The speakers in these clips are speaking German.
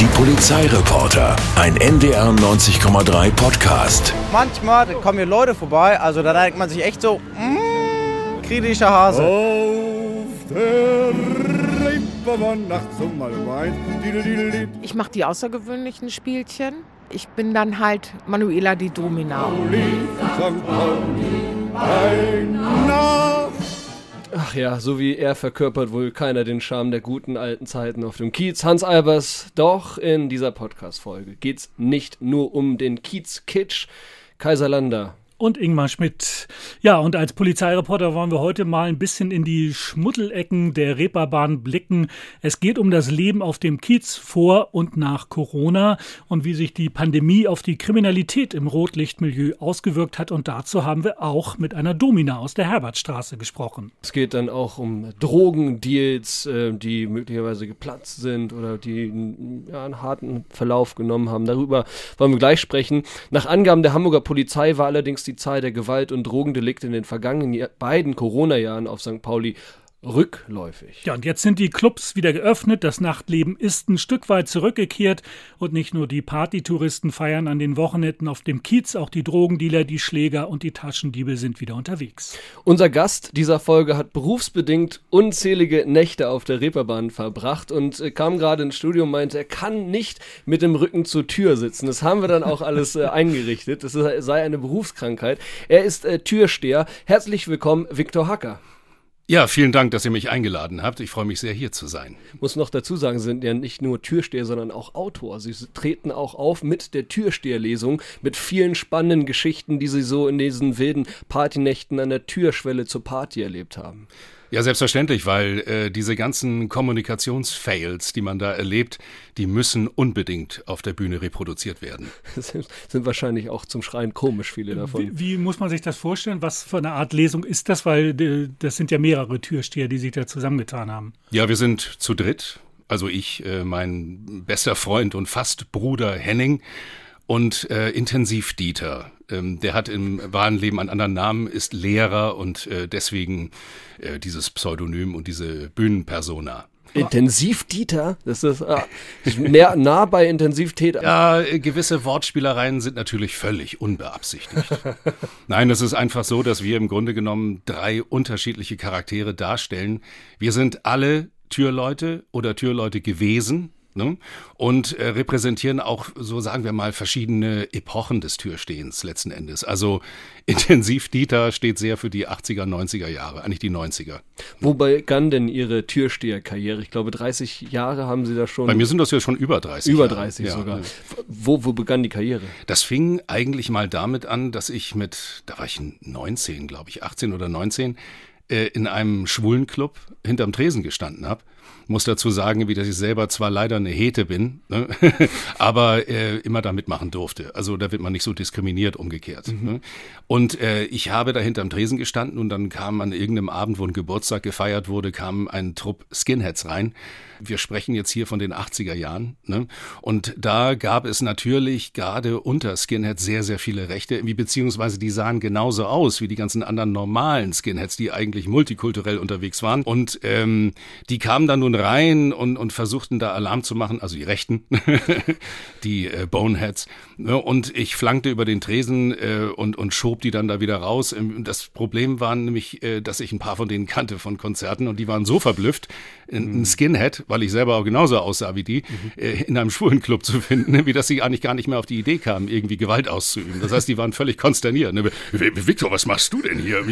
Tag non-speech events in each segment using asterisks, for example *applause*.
Die Polizeireporter, ein NDR 90,3 Podcast. Manchmal kommen hier Leute vorbei, also da denkt man sich echt so, mm, kritischer Hase. Auf der Reeperbahn nachts um. Ich mache die außergewöhnlichen Spielchen. Ich bin dann halt Manuela die Domina. Pauli, St. Pauli, ein Nacht. Ach ja, so wie er verkörpert wohl keiner den Charme der guten alten Zeiten auf dem Kiez. Hans Albers, doch in dieser Podcast-Folge geht's nicht nur um den Kiez-Kitsch. Kaiserlander, und Ingmar Schmidt. Ja, und als Polizeireporter wollen wir heute mal ein bisschen in die Schmuddelecken der Reeperbahn blicken. Es geht um das Leben auf dem Kiez vor und nach Corona und wie sich die Pandemie auf die Kriminalität im Rotlichtmilieu ausgewirkt hat. Und dazu haben wir auch mit einer Domina aus der Herbertstraße gesprochen. Es geht dann auch um Drogendeals, äh, die möglicherweise geplatzt sind oder die einen harten Verlauf genommen haben. Darüber wollen wir gleich sprechen. Nach Angaben der Hamburger Polizei war allerdings die Zahl der Gewalt- und Drogendelikte in den vergangenen Jahr, beiden Corona-Jahren auf St. Pauli rückläufig. Ja, und jetzt sind die Clubs wieder geöffnet, das Nachtleben ist ein Stück weit zurückgekehrt und nicht nur die Partytouristen feiern an den Wochenenden auf dem Kiez, auch die Drogendealer, die Schläger und die Taschendiebe sind wieder unterwegs. Unser Gast dieser Folge hat berufsbedingt unzählige Nächte auf der Reeperbahn verbracht und äh, kam gerade ins Studio und meinte, er kann nicht mit dem Rücken zur Tür sitzen. Das haben wir dann auch alles äh, eingerichtet. Das sei eine Berufskrankheit. Er ist äh, Türsteher. Herzlich willkommen, Viktor Hacker. Ja, vielen Dank, dass ihr mich eingeladen habt. Ich freue mich sehr, hier zu sein. muss noch dazu sagen, Sie sind ja nicht nur Türsteher, sondern auch Autor. Sie treten auch auf mit der Türsteherlesung, mit vielen spannenden Geschichten, die Sie so in diesen wilden Partynächten an der Türschwelle zur Party erlebt haben. Ja, selbstverständlich, weil äh, diese ganzen Kommunikationsfails, die man da erlebt, die müssen unbedingt auf der Bühne reproduziert werden. *laughs* sind, sind wahrscheinlich auch zum Schreien komisch, viele davon. Wie, wie, muss man sich das vorstellen? Was für eine Art Lesung ist das? Weil äh, das sind ja mehrere Türsteher, die sich da zusammengetan haben. Ja, wir sind zu dritt. Also ich, äh, mein bester Freund und fast Bruder Henning und äh, Intensiv Dieter. Ähm, der hat im wahren Leben einen anderen Namen, ist Lehrer und äh, deswegen äh, dieses Pseudonym und diese Bühnenpersona. Intensiv Dieter, das ist äh, näher, nah bei Intensivtäter. Ja, äh, gewisse Wortspielereien sind natürlich völlig unbeabsichtigt. *laughs* Nein, es ist einfach so, dass wir im Grunde genommen drei unterschiedliche Charaktere darstellen. Wir sind alle Türleute oder Türleute gewesen, Ne? Und äh, repräsentieren auch, so sagen wir mal, verschiedene Epochen des Türstehens letzten Endes. Also *laughs* intensiv Dieter steht sehr für die 80er, 90er Jahre, eigentlich die 90er. Wo begann denn Ihre Türsteherkarriere? Ich glaube, 30 Jahre haben Sie da schon. Bei mir sind das ja schon über 30. Über 30 Jahre. sogar. Ja. Wo, wo begann die Karriere? Das fing eigentlich mal damit an, dass ich mit, da war ich 19, glaube ich, 18 oder 19, äh, in einem schwulen Club hinterm Tresen gestanden habe muss dazu sagen, wie dass ich selber zwar leider eine Hete bin, ne, *laughs* aber äh, immer da mitmachen durfte. Also da wird man nicht so diskriminiert umgekehrt. Mhm. Ne? Und äh, ich habe da hinterm Tresen gestanden und dann kam an irgendeinem Abend, wo ein Geburtstag gefeiert wurde, kam ein Trupp Skinheads rein. Wir sprechen jetzt hier von den 80er Jahren. Ne? Und da gab es natürlich gerade unter Skinheads sehr, sehr viele Rechte, beziehungsweise die sahen genauso aus wie die ganzen anderen normalen Skinheads, die eigentlich multikulturell unterwegs waren. Und ähm, die kamen dann nun rein und, und versuchten da Alarm zu machen, also die Rechten, *laughs* die äh, Boneheads. Ne? Und ich flankte über den Tresen äh, und, und schob die dann da wieder raus. Ähm, das Problem war nämlich, äh, dass ich ein paar von denen kannte von Konzerten und die waren so verblüfft, ein, mhm. Skinhead, weil ich selber auch genauso aussah wie die, mhm. äh, in einem schwulen Club zu finden, *laughs* wie dass sie eigentlich gar nicht mehr auf die Idee kamen, irgendwie Gewalt auszuüben. Das heißt, die waren völlig konsterniert. Ne? Victor, was machst du denn hier?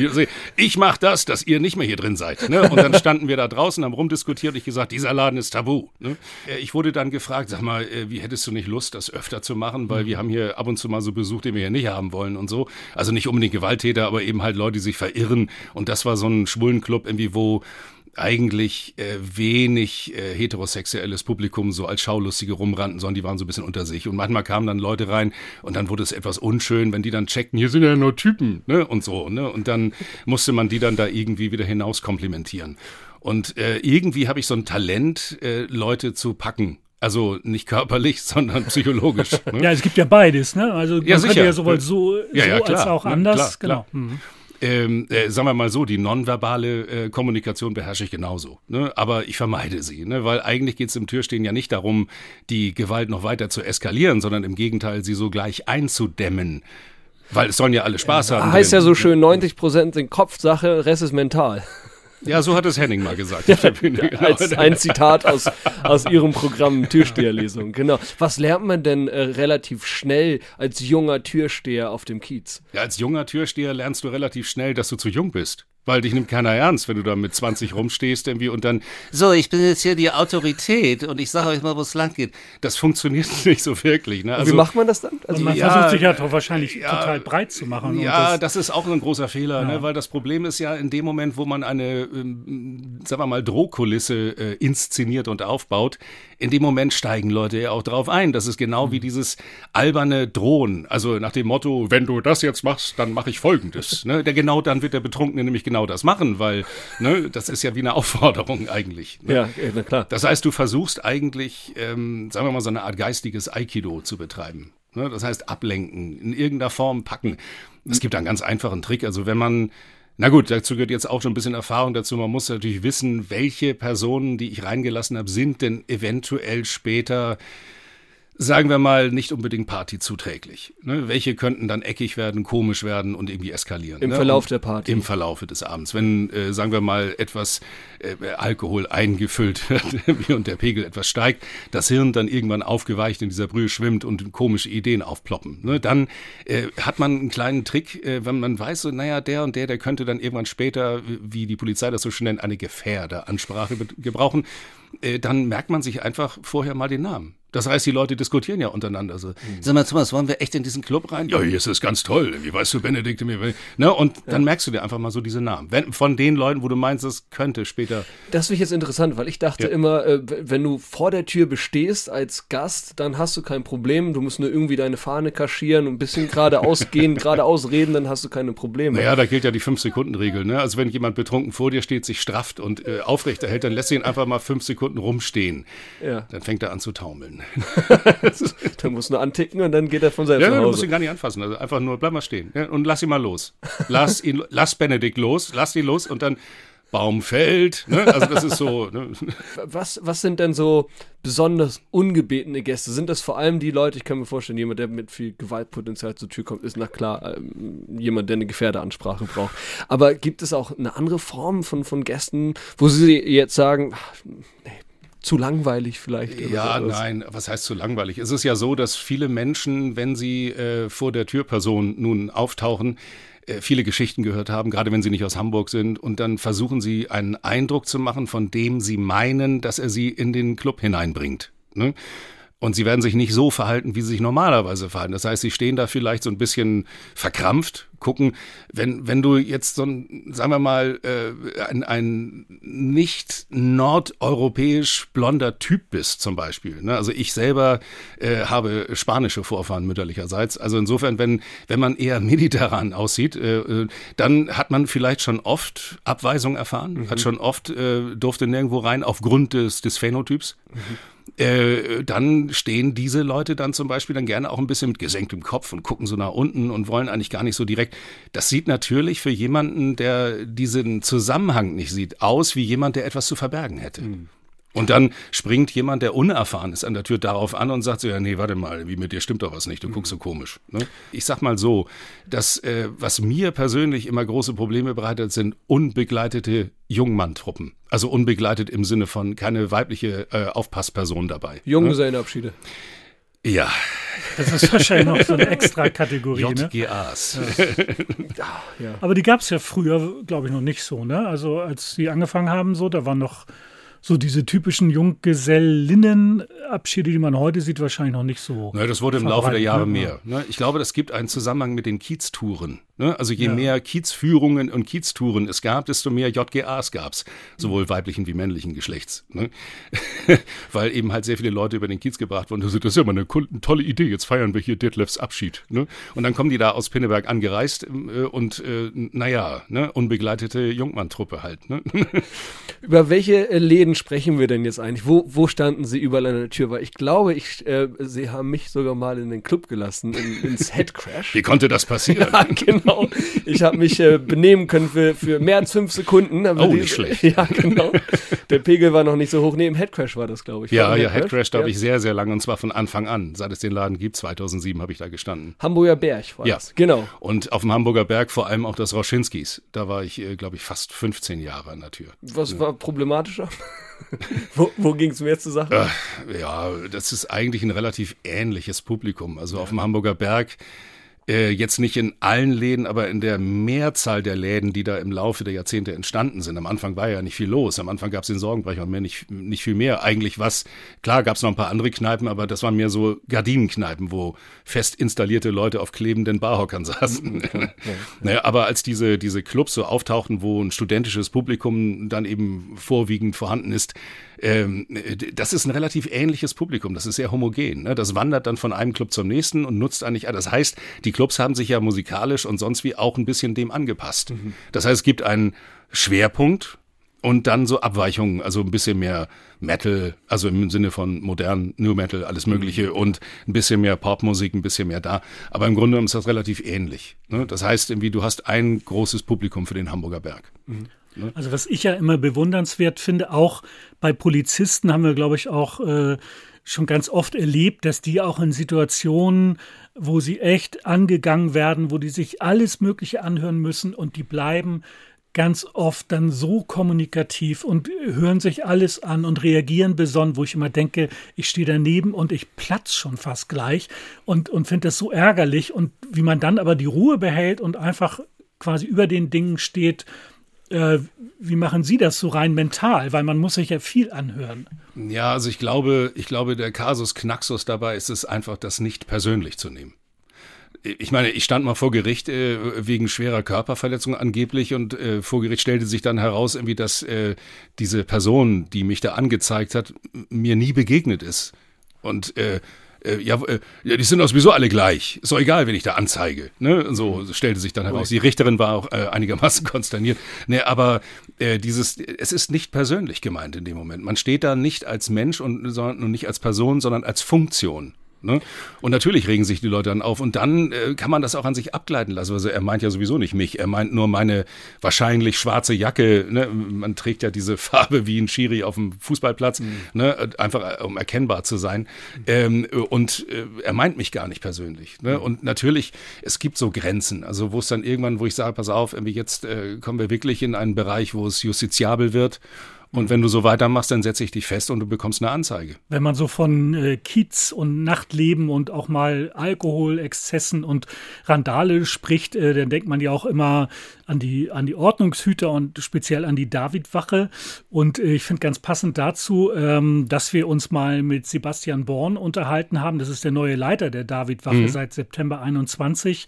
Ich mach das, dass ihr nicht mehr hier drin seid. Ne? Und dann standen wir da draußen, haben rumdiskutiert und ich gesagt, dieser Laden ist tabu. Ne? Äh, ich wurde dann gefragt, sag mal, äh, wie hättest du nicht Lust, das öfter zu machen? Weil mhm. wir haben hier ab und zu mal so Besuch, den wir hier nicht haben wollen und so. Also nicht unbedingt Gewalttäter, aber eben halt Leute, die sich verirren. Und das war so ein schwulen Club irgendwie, wo eigentlich äh, wenig äh, heterosexuelles Publikum so als Schaulustige rumrannten, sondern die waren so ein bisschen unter sich. Und manchmal kamen dann Leute rein und dann wurde es etwas unschön, wenn die dann checkten, hier sind ja nur Typen, ne? Und so, ne? Und dann musste man die dann da irgendwie wieder hinaus komplimentieren. Und äh, irgendwie habe ich so ein Talent, äh, Leute zu packen. Also nicht körperlich, *laughs* sondern psychologisch. Ne? ja, es gibt ja beides, ne? Also man ja, könnte ja sowohl so, ja, ja, so klar, als auch ne? anders. Klar, genau. Klar. Mhm. Ähm, äh, sagen wir mal so, die nonverbale äh, Kommunikation beherrsche ich genauso. Ne? Aber ich vermeide sie, ne? weil eigentlich geht es im Türstehen ja nicht darum, die Gewalt noch weiter zu eskalieren, sondern im Gegenteil, sie so gleich einzudämmen. Weil es sollen ja alle Spaß haben. Heißt ja drin. so schön, 90 Prozent sind Kopfsache, Rest ist mental. Ja, so hat es Henning mal gesagt *laughs* auf der Bühne. Genau. Als ein Zitat aus, aus Ihrem Programm Türsteherlesung. Genau. Was lernt man denn äh, relativ schnell als junger Türsteher auf dem Kiez? Ja, als junger Türsteher lernst du relativ schnell, dass du zu jung bist. Weil dich nimmt keiner ernst, wenn du da mit 20 rumstehst irgendwie und dann, so, ich bin jetzt hier die Autorität und ich sage euch mal, wo es lang geht. Das funktioniert *laughs* nicht so wirklich. Ne? Wie macht man das dann? Also, man ja, versucht sich ja doch wahrscheinlich ja, total breit zu machen. Ja, das, das, ist auch ein großer Fehler, Ja. ne? weil das Problem ist ja in dem Moment, wo man eine, ähm, sagen wir mal, Drohkulisse äh, inszeniert und aufbaut, in dem Moment steigen Leute ja auch drauf ein. Das ist genau Mhm. wie dieses alberne Drohen. Also nach dem Motto, wenn du das jetzt machst, dann mache ich Folgendes. ne? Der genau dann wird der Betrunkene nämlich genau das machen, weil ne, das ist ja wie eine Aufforderung eigentlich. Ne? ja, na klar. Das heißt, du versuchst eigentlich, ähm, sagen wir mal, so eine Art geistiges Aikido zu betreiben. Ne? Das heißt, ablenken, in irgendeiner Form packen. Es gibt einen ganz einfachen Trick. Also wenn man, na gut, dazu gehört jetzt auch schon ein bisschen Erfahrung dazu. Man muss natürlich wissen, welche Personen, die ich reingelassen habe, sind denn eventuell später sagen wir mal, nicht unbedingt partyzuträglich. Ne? Welche könnten dann eckig werden, komisch werden und irgendwie eskalieren. Im ne? Verlauf und der Party. Im Verlaufe des Abends. Wenn, äh, sagen wir mal, etwas äh, Alkohol eingefüllt wird *laughs* und der Pegel etwas steigt, das Hirn dann irgendwann aufgeweicht in dieser Brühe schwimmt und komische Ideen aufploppen. Ne? Dann äh, hat man einen kleinen Trick, äh, wenn man weiß, so, naja, der und der, der könnte dann irgendwann später, wie die Polizei das so schön nennt, eine Gefährderansprache gebrauchen, äh, dann merkt man sich einfach vorher mal den Namen. Das heißt, die Leute diskutieren ja untereinander so. Sag mal, Thomas, wollen wir echt in diesen Club rein? Ja, hier ist es ganz toll. Wie weißt du, Benedikt? Mir, ne? Und dann merkst du dir einfach mal so diese Namen. Wenn, von den Leuten, wo du meinst, das könnte später. Das finde ich jetzt interessant, weil ich dachte Ja. immer, äh, wenn du vor der Tür bestehst als Gast, dann hast du kein Problem. Du musst nur irgendwie deine Fahne kaschieren und ein bisschen geradeaus *laughs* gehen, geradeaus reden, dann hast du keine Probleme. Naja, da gilt ja die Fünf-Sekunden-Regel. Ne? Also wenn jemand betrunken vor dir steht, sich strafft und äh, aufrecht erhält, dann lässt du ihn einfach mal fünf Sekunden rumstehen. Ja. Dann fängt er an zu taumeln. Dann musst du nur anticken und dann geht er von selbst Ja, nach du musst Hause. ihn gar nicht anfassen. Also einfach nur, bleib mal stehen ja, und lass ihn mal los. Lass ihn, *laughs* lass Benedikt los, lass ihn los und dann Baum fällt. Ne? Also das ist so. Ne? Was, was sind denn so besonders ungebetene Gäste? Sind das vor allem die Leute, ich kann mir vorstellen, jemand, der mit viel Gewaltpotenzial zur Tür kommt, ist na klar ähm, jemand, der eine Gefährderansprache braucht. Aber gibt es auch eine andere Form von, von Gästen, wo Sie jetzt sagen, ach, nee, zu langweilig vielleicht? Ja, sowas? nein, was heißt so langweilig? Es ist ja so, dass viele Menschen, wenn sie äh, vor der Türperson nun auftauchen, äh, viele Geschichten gehört haben, gerade wenn sie nicht aus Hamburg sind, und dann versuchen sie einen Eindruck zu machen, von dem sie meinen, dass er sie in den Club hineinbringt. Ne? Und sie werden sich nicht so verhalten, wie sie sich normalerweise verhalten. Das heißt, sie stehen da vielleicht so ein bisschen verkrampft, gucken, wenn, wenn du jetzt so ein, sagen wir mal, äh, ein, ein nicht nordeuropäisch blonder Typ bist zum Beispiel. Ne? Also ich selber äh, habe spanische Vorfahren mütterlicherseits. Also insofern, wenn, wenn man eher *laughs* mediterran aussieht, äh, äh, dann hat man vielleicht schon oft Abweisung erfahren, hat schon oft, äh, durfte nirgendwo rein aufgrund des, des Phänotyps. Äh, dann stehen diese Leute dann zum Beispiel dann gerne auch ein bisschen mit gesenktem Kopf und gucken so nach unten und wollen eigentlich gar nicht so direkt. Das sieht natürlich für jemanden, der diesen Zusammenhang nicht sieht, aus wie jemand, der etwas zu verbergen hätte. Und dann springt jemand, der unerfahren ist, an der Tür darauf an und sagt so, ja, nee, warte mal, wie mit dir stimmt doch was nicht, du guckst so komisch. Ne? Ich sag mal so, dass, äh, was mir persönlich immer große Probleme bereitet, sind unbegleitete Jungmanntruppen. Also unbegleitet im Sinne von keine weibliche äh, Aufpassperson dabei. Junggesellenabschiede. Ja, Das ist wahrscheinlich noch so eine extra Kategorie. Ne? JGAs. *laughs* Aber die gab es ja früher, glaube ich, noch nicht so. Ne? Also als sie angefangen haben, so, da waren noch so diese typischen Junggesellinnenabschiede, die man heute sieht, wahrscheinlich noch nicht so. Ne, das wurde im Laufe der Jahre ne? mehr. Ne? Ich glaube, das gibt einen Zusammenhang mit den Kieztouren. Ne? Also je Ja. mehr Kiezführungen und Kieztouren es gab, desto mehr JGAs gab's, sowohl weiblichen wie männlichen Geschlechts. Ne? *laughs* Weil eben halt sehr viele Leute über den Kiez gebracht wurden. Das ist ja mal eine tolle Idee, jetzt feiern wir hier Detlefs Abschied. Ne? Und dann kommen die da aus Pinneberg angereist äh, und äh, naja, ne? unbegleitete Jungmann-Truppe halt. Ne? *laughs* Über welche äh, Läden Läden sprechen wir denn jetzt eigentlich? Wo, wo standen sie überall an der Tür? Weil ich glaube, ich, äh, sie haben mich sogar mal in den Club gelassen, in, ins *laughs* Headcrash. Wie konnte das passieren? *laughs* Ja, genau. Ich habe mich äh, benehmen können für, für mehr als fünf Sekunden. Oh, die- nicht schlecht. *laughs* Ja, genau. Der Pegel war noch nicht so hoch. Nee, im Headcrash war das, glaube ich. Ja, ja, Headcrash, da habe Ja. ich sehr, sehr lange und zwar von Anfang an. Seit es den Laden gibt, 2007 habe ich da gestanden. Hamburger Berg war Ja. das. Genau. Und auf dem Hamburger Berg vor allem auch das Roschinskis. Da war ich, äh, glaube ich, fast 15 Jahre an der Tür. Was war problematischer? *laughs* wo wo ging es mehr zu Sachen? Ja, das ist eigentlich ein relativ ähnliches Publikum. Also auf dem Hamburger Berg, äh, jetzt nicht in allen Läden, aber in der Mehrzahl der Läden, die da im Laufe der Jahrzehnte entstanden sind. Am Anfang war ja nicht viel los. Am Anfang gab es den Sorgenbrecher und mehr nicht, nicht viel mehr. Eigentlich was, klar gab es noch ein paar andere Kneipen, aber das waren mehr so Gardinenkneipen, wo fest installierte Leute auf klebenden Barhockern *laughs* saßen. *laughs* naja, aber als diese, diese Clubs so auftauchten, wo ein studentisches Publikum dann eben vorwiegend vorhanden ist, ähm, das ist ein relativ ähnliches Publikum. Das ist sehr homogen. Ne? Das wandert dann von einem Club zum nächsten und nutzt eigentlich. Das heißt, die Clubs haben sich ja musikalisch und sonst wie auch ein bisschen dem angepasst. Das heißt, es gibt einen Schwerpunkt und dann so Abweichungen, also ein bisschen mehr Metal, also im Sinne von modern New Metal, alles Mögliche und ein bisschen mehr Popmusik, ein bisschen mehr da. Aber im Grunde genommen ist das relativ ähnlich. Ne? Das heißt, irgendwie, du hast ein großes Publikum für den Hamburger Berg. Also was ich ja immer bewundernswert finde, auch bei Polizisten haben wir, glaube ich, auch äh, schon ganz oft erlebt, dass die auch in Situationen, wo sie echt angegangen werden, wo die sich alles Mögliche anhören müssen und die bleiben ganz oft dann so kommunikativ und hören sich alles an und reagieren besonnen, wo ich immer denke, ich stehe daneben und ich platz schon fast gleich und, und finde das so ärgerlich und wie man dann aber die Ruhe behält und einfach quasi über den Dingen steht, äh, wie machen Sie das so rein mental? Weil man muss sich ja viel anhören. Ja, also ich glaube, ich glaube, der Kasus Knaxus dabei ist es einfach, das nicht persönlich zu nehmen. Ich meine, ich stand mal vor Gericht äh, wegen schwerer Körperverletzung angeblich und äh, vor Gericht stellte sich dann heraus, irgendwie, dass äh, diese Person, die mich da angezeigt hat, mir nie begegnet ist. Und äh, ja, äh, die sind doch sowieso alle gleich. Ist doch egal, wenn ich da anzeige. Ne? So stellte sich dann heraus. Die Richterin war auch äh, einigermaßen *laughs* konsterniert. Ne, aber äh, dieses, es ist nicht persönlich gemeint in dem Moment. Man steht da nicht als Mensch und, sondern, und nicht als Person, sondern als Funktion. Ne? Und natürlich regen sich die Leute dann auf und dann äh, kann man das auch an sich abgleiten lassen. Also er meint ja sowieso nicht mich, er meint nur meine wahrscheinlich schwarze Jacke. Ne? Man trägt ja diese *laughs* Farbe wie ein Schiri auf dem Fußballplatz, ne? einfach äh, um erkennbar zu sein. Ähm, und äh, er meint mich gar nicht persönlich. Ne? Und natürlich, es gibt so Grenzen, also wo es dann irgendwann, wo ich sage, pass auf, jetzt äh, kommen wir wirklich in einen Bereich, wo es justiziabel wird. Und wenn du so weitermachst, dann setze ich dich fest und du bekommst eine Anzeige. Wenn man so von äh, Kiez und Nachtleben und auch mal Alkoholexzessen und Randale spricht, äh, dann denkt man ja auch immer an die, an die Ordnungshüter und speziell an die Davidwache. Und äh, ich finde ganz passend dazu, ähm, dass wir uns mal mit Sebastian Born unterhalten haben. Das ist der neue Leiter der Davidwache seit September 21.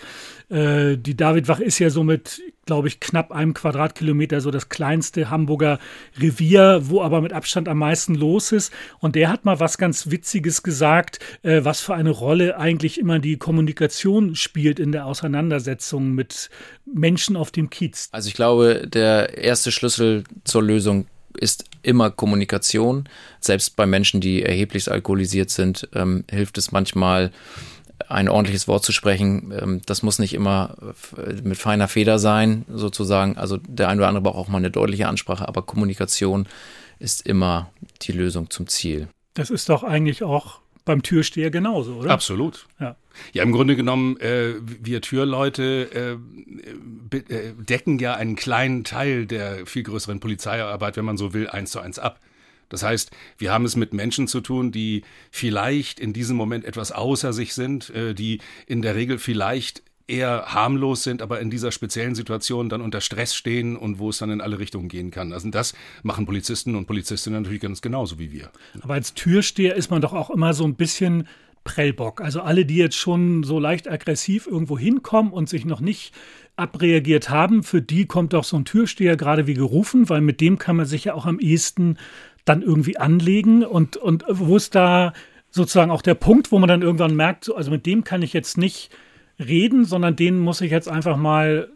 Äh, die Davidwache ist ja so mit, glaube ich, knapp einem Quadratkilometer so das kleinste Hamburger Revier, wo aber mit Abstand am meisten los ist. Und der hat mal was ganz Witziges gesagt, äh, was für eine Rolle eigentlich immer die Kommunikation spielt in der Auseinandersetzung mit Menschen auf dem Kiez. Also ich glaube, der erste Schlüssel zur Lösung ist immer Kommunikation. Selbst bei Menschen, die erheblich alkoholisiert sind, ähm, hilft es manchmal, ein ordentliches Wort zu sprechen. Ähm, das muss nicht immer äh, mit feiner Feder sein, sozusagen. Also der eine oder andere braucht auch mal eine deutliche Ansprache, aber Kommunikation ist immer die Lösung zum Ziel. Das ist doch eigentlich auch beim Türsteher genauso, oder? Absolut. Ja. Ja, im Grunde genommen, äh, wir Türleute äh, äh, decken ja einen kleinen Teil der viel größeren Polizeiarbeit, wenn man so will, eins zu eins ab. Das heißt, wir haben es mit Menschen zu tun, die vielleicht in diesem Moment etwas außer sich sind, äh, die in der Regel vielleicht eher harmlos sind, aber in dieser speziellen Situation dann unter Stress stehen und wo es dann in alle Richtungen gehen kann. Also das machen Polizisten und Polizistinnen natürlich ganz genauso wie wir. Aber als Türsteher ist man doch auch immer so ein bisschen Prellbock. Also alle, die jetzt schon so leicht aggressiv irgendwo hinkommen und sich noch nicht abreagiert haben, für die kommt doch so ein Türsteher gerade wie gerufen, weil mit dem kann man sich ja auch am ehesten dann irgendwie anlegen und, und wo ist da sozusagen auch der Punkt, wo man dann irgendwann merkt, so, also mit dem kann ich jetzt nicht reden, sondern den muss ich jetzt einfach mal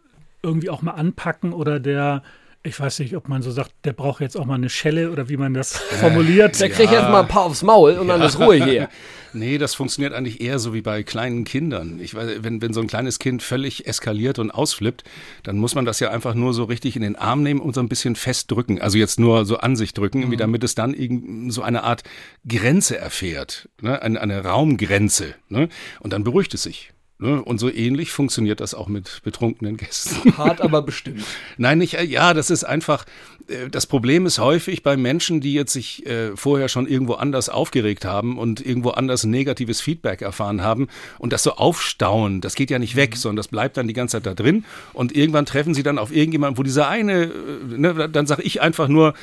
irgendwie auch mal anpacken oder der ich weiß nicht, ob man so sagt, der braucht jetzt auch mal eine Schelle oder wie man das *laughs* formuliert. Der kriegt jetzt mal ein paar aufs Maul und dann ist Ruhe hier. *laughs* Nee, das funktioniert eigentlich eher so wie bei kleinen Kindern. Ich weiß, wenn, wenn so ein kleines Kind völlig eskaliert und ausflippt, dann muss man das ja einfach nur so richtig in den Arm nehmen und so ein bisschen festdrücken. Also jetzt nur so an sich drücken, irgendwie, damit es dann irgend so eine Art Grenze erfährt, ne? eine, eine Raumgrenze. Ne? Und dann beruhigt es sich. Ne? Und so ähnlich funktioniert das auch mit betrunkenen Gästen. *laughs* Hart, aber bestimmt. Nein, nicht, äh, ja, das ist einfach, äh, das Problem ist häufig bei Menschen, die jetzt sich äh, vorher schon irgendwo anders aufgeregt haben und irgendwo anders negatives Feedback erfahren haben und das so aufstauen, das geht ja nicht weg, sondern das bleibt dann die ganze Zeit da drin und irgendwann treffen sie dann auf irgendjemanden, wo dieser eine, ne, dann sage ich einfach nur,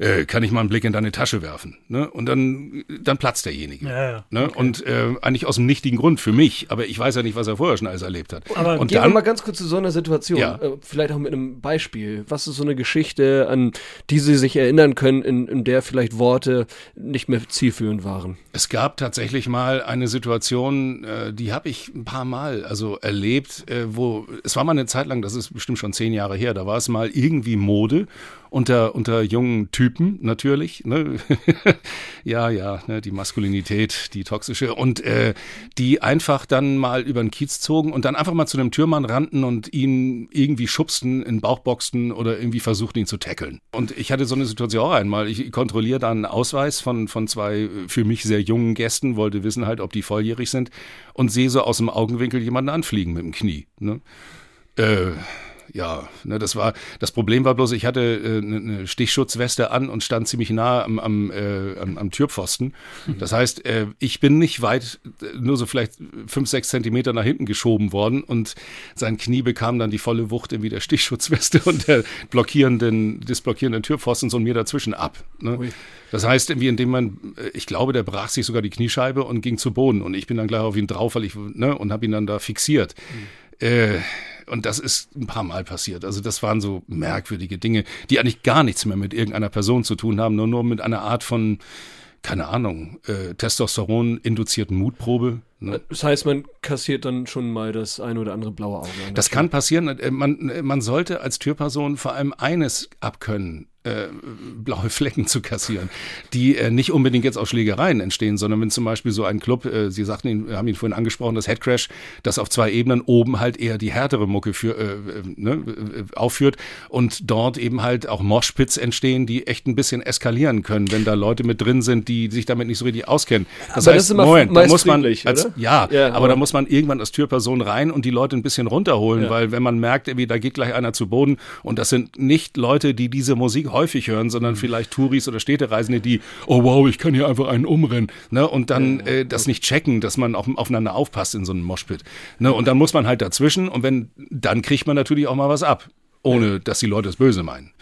äh, kann ich mal einen Blick in deine Tasche werfen. Ne? Und dann, dann platzt derjenige. Ja, ja. Ne? Okay. Und äh, eigentlich aus dem nichtigen Grund für mich, aber ich weiß ja nicht, was er vorher schon alles erlebt hat. Aber und Gehen wir dann, mal ganz kurz zu so einer Situation. Ja. Äh, vielleicht auch mit einem Beispiel. Was ist so eine Geschichte, an die Sie sich erinnern können, in, in der vielleicht Worte nicht mehr zielführend waren? Es gab tatsächlich mal eine Situation, äh, die habe ich ein paar Mal also erlebt, wo es war mal eine Zeit lang, das ist bestimmt schon zehn Jahre her, da war es mal irgendwie Mode unter unter jungen Typen natürlich, ne? *laughs* ja ja, ne, die Maskulinität, die toxische und äh, die einfach dann mal über den Kiez zogen und dann einfach mal zu einem Türmann rannten und ihn irgendwie schubsten, in den Bauch boxten oder irgendwie versuchten ihn zu tackeln. Und ich hatte so eine Situation auch einmal. Ich kontrolliere da einen Ausweis von von zwei äh, für mich sehr jungen Gästen, wollte wissen halt, ob die volljährig sind und sehe so aus dem Augenwinkel jemanden anfliegen mit dem Knie. Ne? Äh, ja, ne, das war das Problem war bloß, ich hatte äh, eine Stichschutzweste an und stand ziemlich nah am, am, äh, am, am Türpfosten. Das heißt, äh, ich bin nicht weit, äh, nur so vielleicht fünf, sechs Zentimeter nach hinten geschoben worden und sein Knie bekam dann die volle Wucht irgendwie der Stichschutzweste *laughs* und der blockierenden, des blockierenden Türpfostens und mir dazwischen ab. Ne? Das heißt, irgendwie, indem man, äh, ich glaube, der brach sich sogar die Kniescheibe und ging zu Boden und ich bin dann gleich auf ihn drauf, weil ich, ne, und habe ihn dann da fixiert. Äh, und das ist ein paar Mal passiert. Also das waren so merkwürdige Dinge, die eigentlich gar nichts mehr mit irgendeiner Person zu tun haben, nur nur mit einer Art von, keine Ahnung, äh, Testosteron-induzierten Mutprobe. Ne? Das heißt, man kassiert dann schon mal das ein oder andere blaue Auge. Das kann passieren. Äh, Man, äh, man sollte als Türperson vor allem eines abkönnen. Äh, blaue *laughs* Flecken zu kassieren, die äh, nicht unbedingt jetzt aus Schlägereien entstehen, sondern wenn zum Beispiel so ein Club, äh, Sie sagten ihn, haben ihn vorhin angesprochen, das Headcrash, das auf zwei Ebenen oben halt eher die härtere Mucke für, äh, äh, ne, aufführt und dort eben halt auch Moshpits entstehen, die echt ein bisschen eskalieren können, wenn da Leute mit drin sind, die sich damit nicht so richtig auskennen. Das Aber das heißt, ist immer Moment, da muss man als, ja, Ja, aber aber- da muss man irgendwann als Türperson rein und die Leute ein bisschen runterholen, Ja. weil wenn man merkt, irgendwie, da geht gleich einer zu Boden und das sind nicht Leute, die diese Musik häufig hören, sondern vielleicht Touris oder Städtereisende, die, oh wow, ich kann hier einfach einen umrennen, ne, und dann äh, das nicht checken, dass man auf, aufeinander aufpasst in so einem Moshpit, ne, und dann muss man halt dazwischen und wenn, dann kriegt man natürlich auch mal was ab, ohne dass die Leute es böse meinen.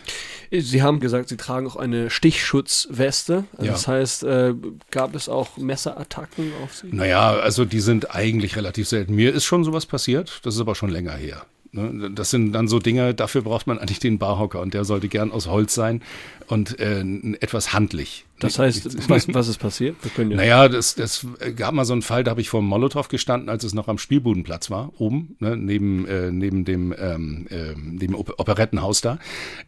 Sie haben gesagt, Sie tragen auch eine Stichschutzweste. Also Ja. Das heißt, äh, gab es auch Messerattacken auf Sie? Naja, also die sind eigentlich relativ selten. Mir ist schon sowas passiert, das ist aber schon länger her. Ne? Das sind dann so Dinge, dafür braucht man eigentlich den Barhocker und der sollte gern aus Holz sein und äh, etwas handlich. Das heißt, was, was ist passiert? Ja Naja, das, das gab mal so einen Fall, da habe ich vor dem Molotow gestanden, als es noch am Spielbudenplatz war, oben, ne, neben, äh, neben dem, ähm, äh, dem Op Operettenhaus da.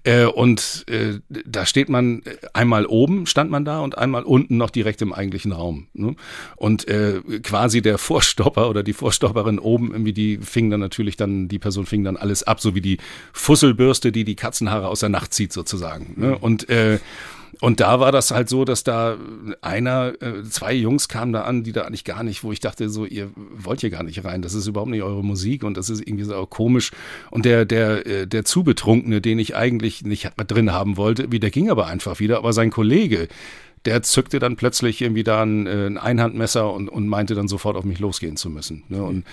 Äh, und äh, da steht man, äh, einmal oben stand man da und einmal unten noch direkt im eigentlichen Raum. Ne? Und äh, quasi der Vorstopper oder die Vorstopperin oben, irgendwie, die fing dann natürlich dann, die Person fing dann alles ab, so wie die Fusselbürste, die die Katzenhaare aus der Nacht zieht sozusagen. Ne? Und äh, und da war das halt so, dass da einer, äh, zwei Jungs kamen da an, die da eigentlich gar nicht, wo ich dachte, so, ihr wollt hier gar nicht rein, das ist überhaupt nicht eure Musik und das ist irgendwie so komisch. Und der, der, äh, der Zubetrunkene, den ich eigentlich nicht drin haben wollte, wie der ging aber einfach wieder, aber sein Kollege, der zückte dann plötzlich irgendwie da ein, äh, ein Einhandmesser und, und meinte dann sofort auf mich losgehen zu müssen. Ne? Und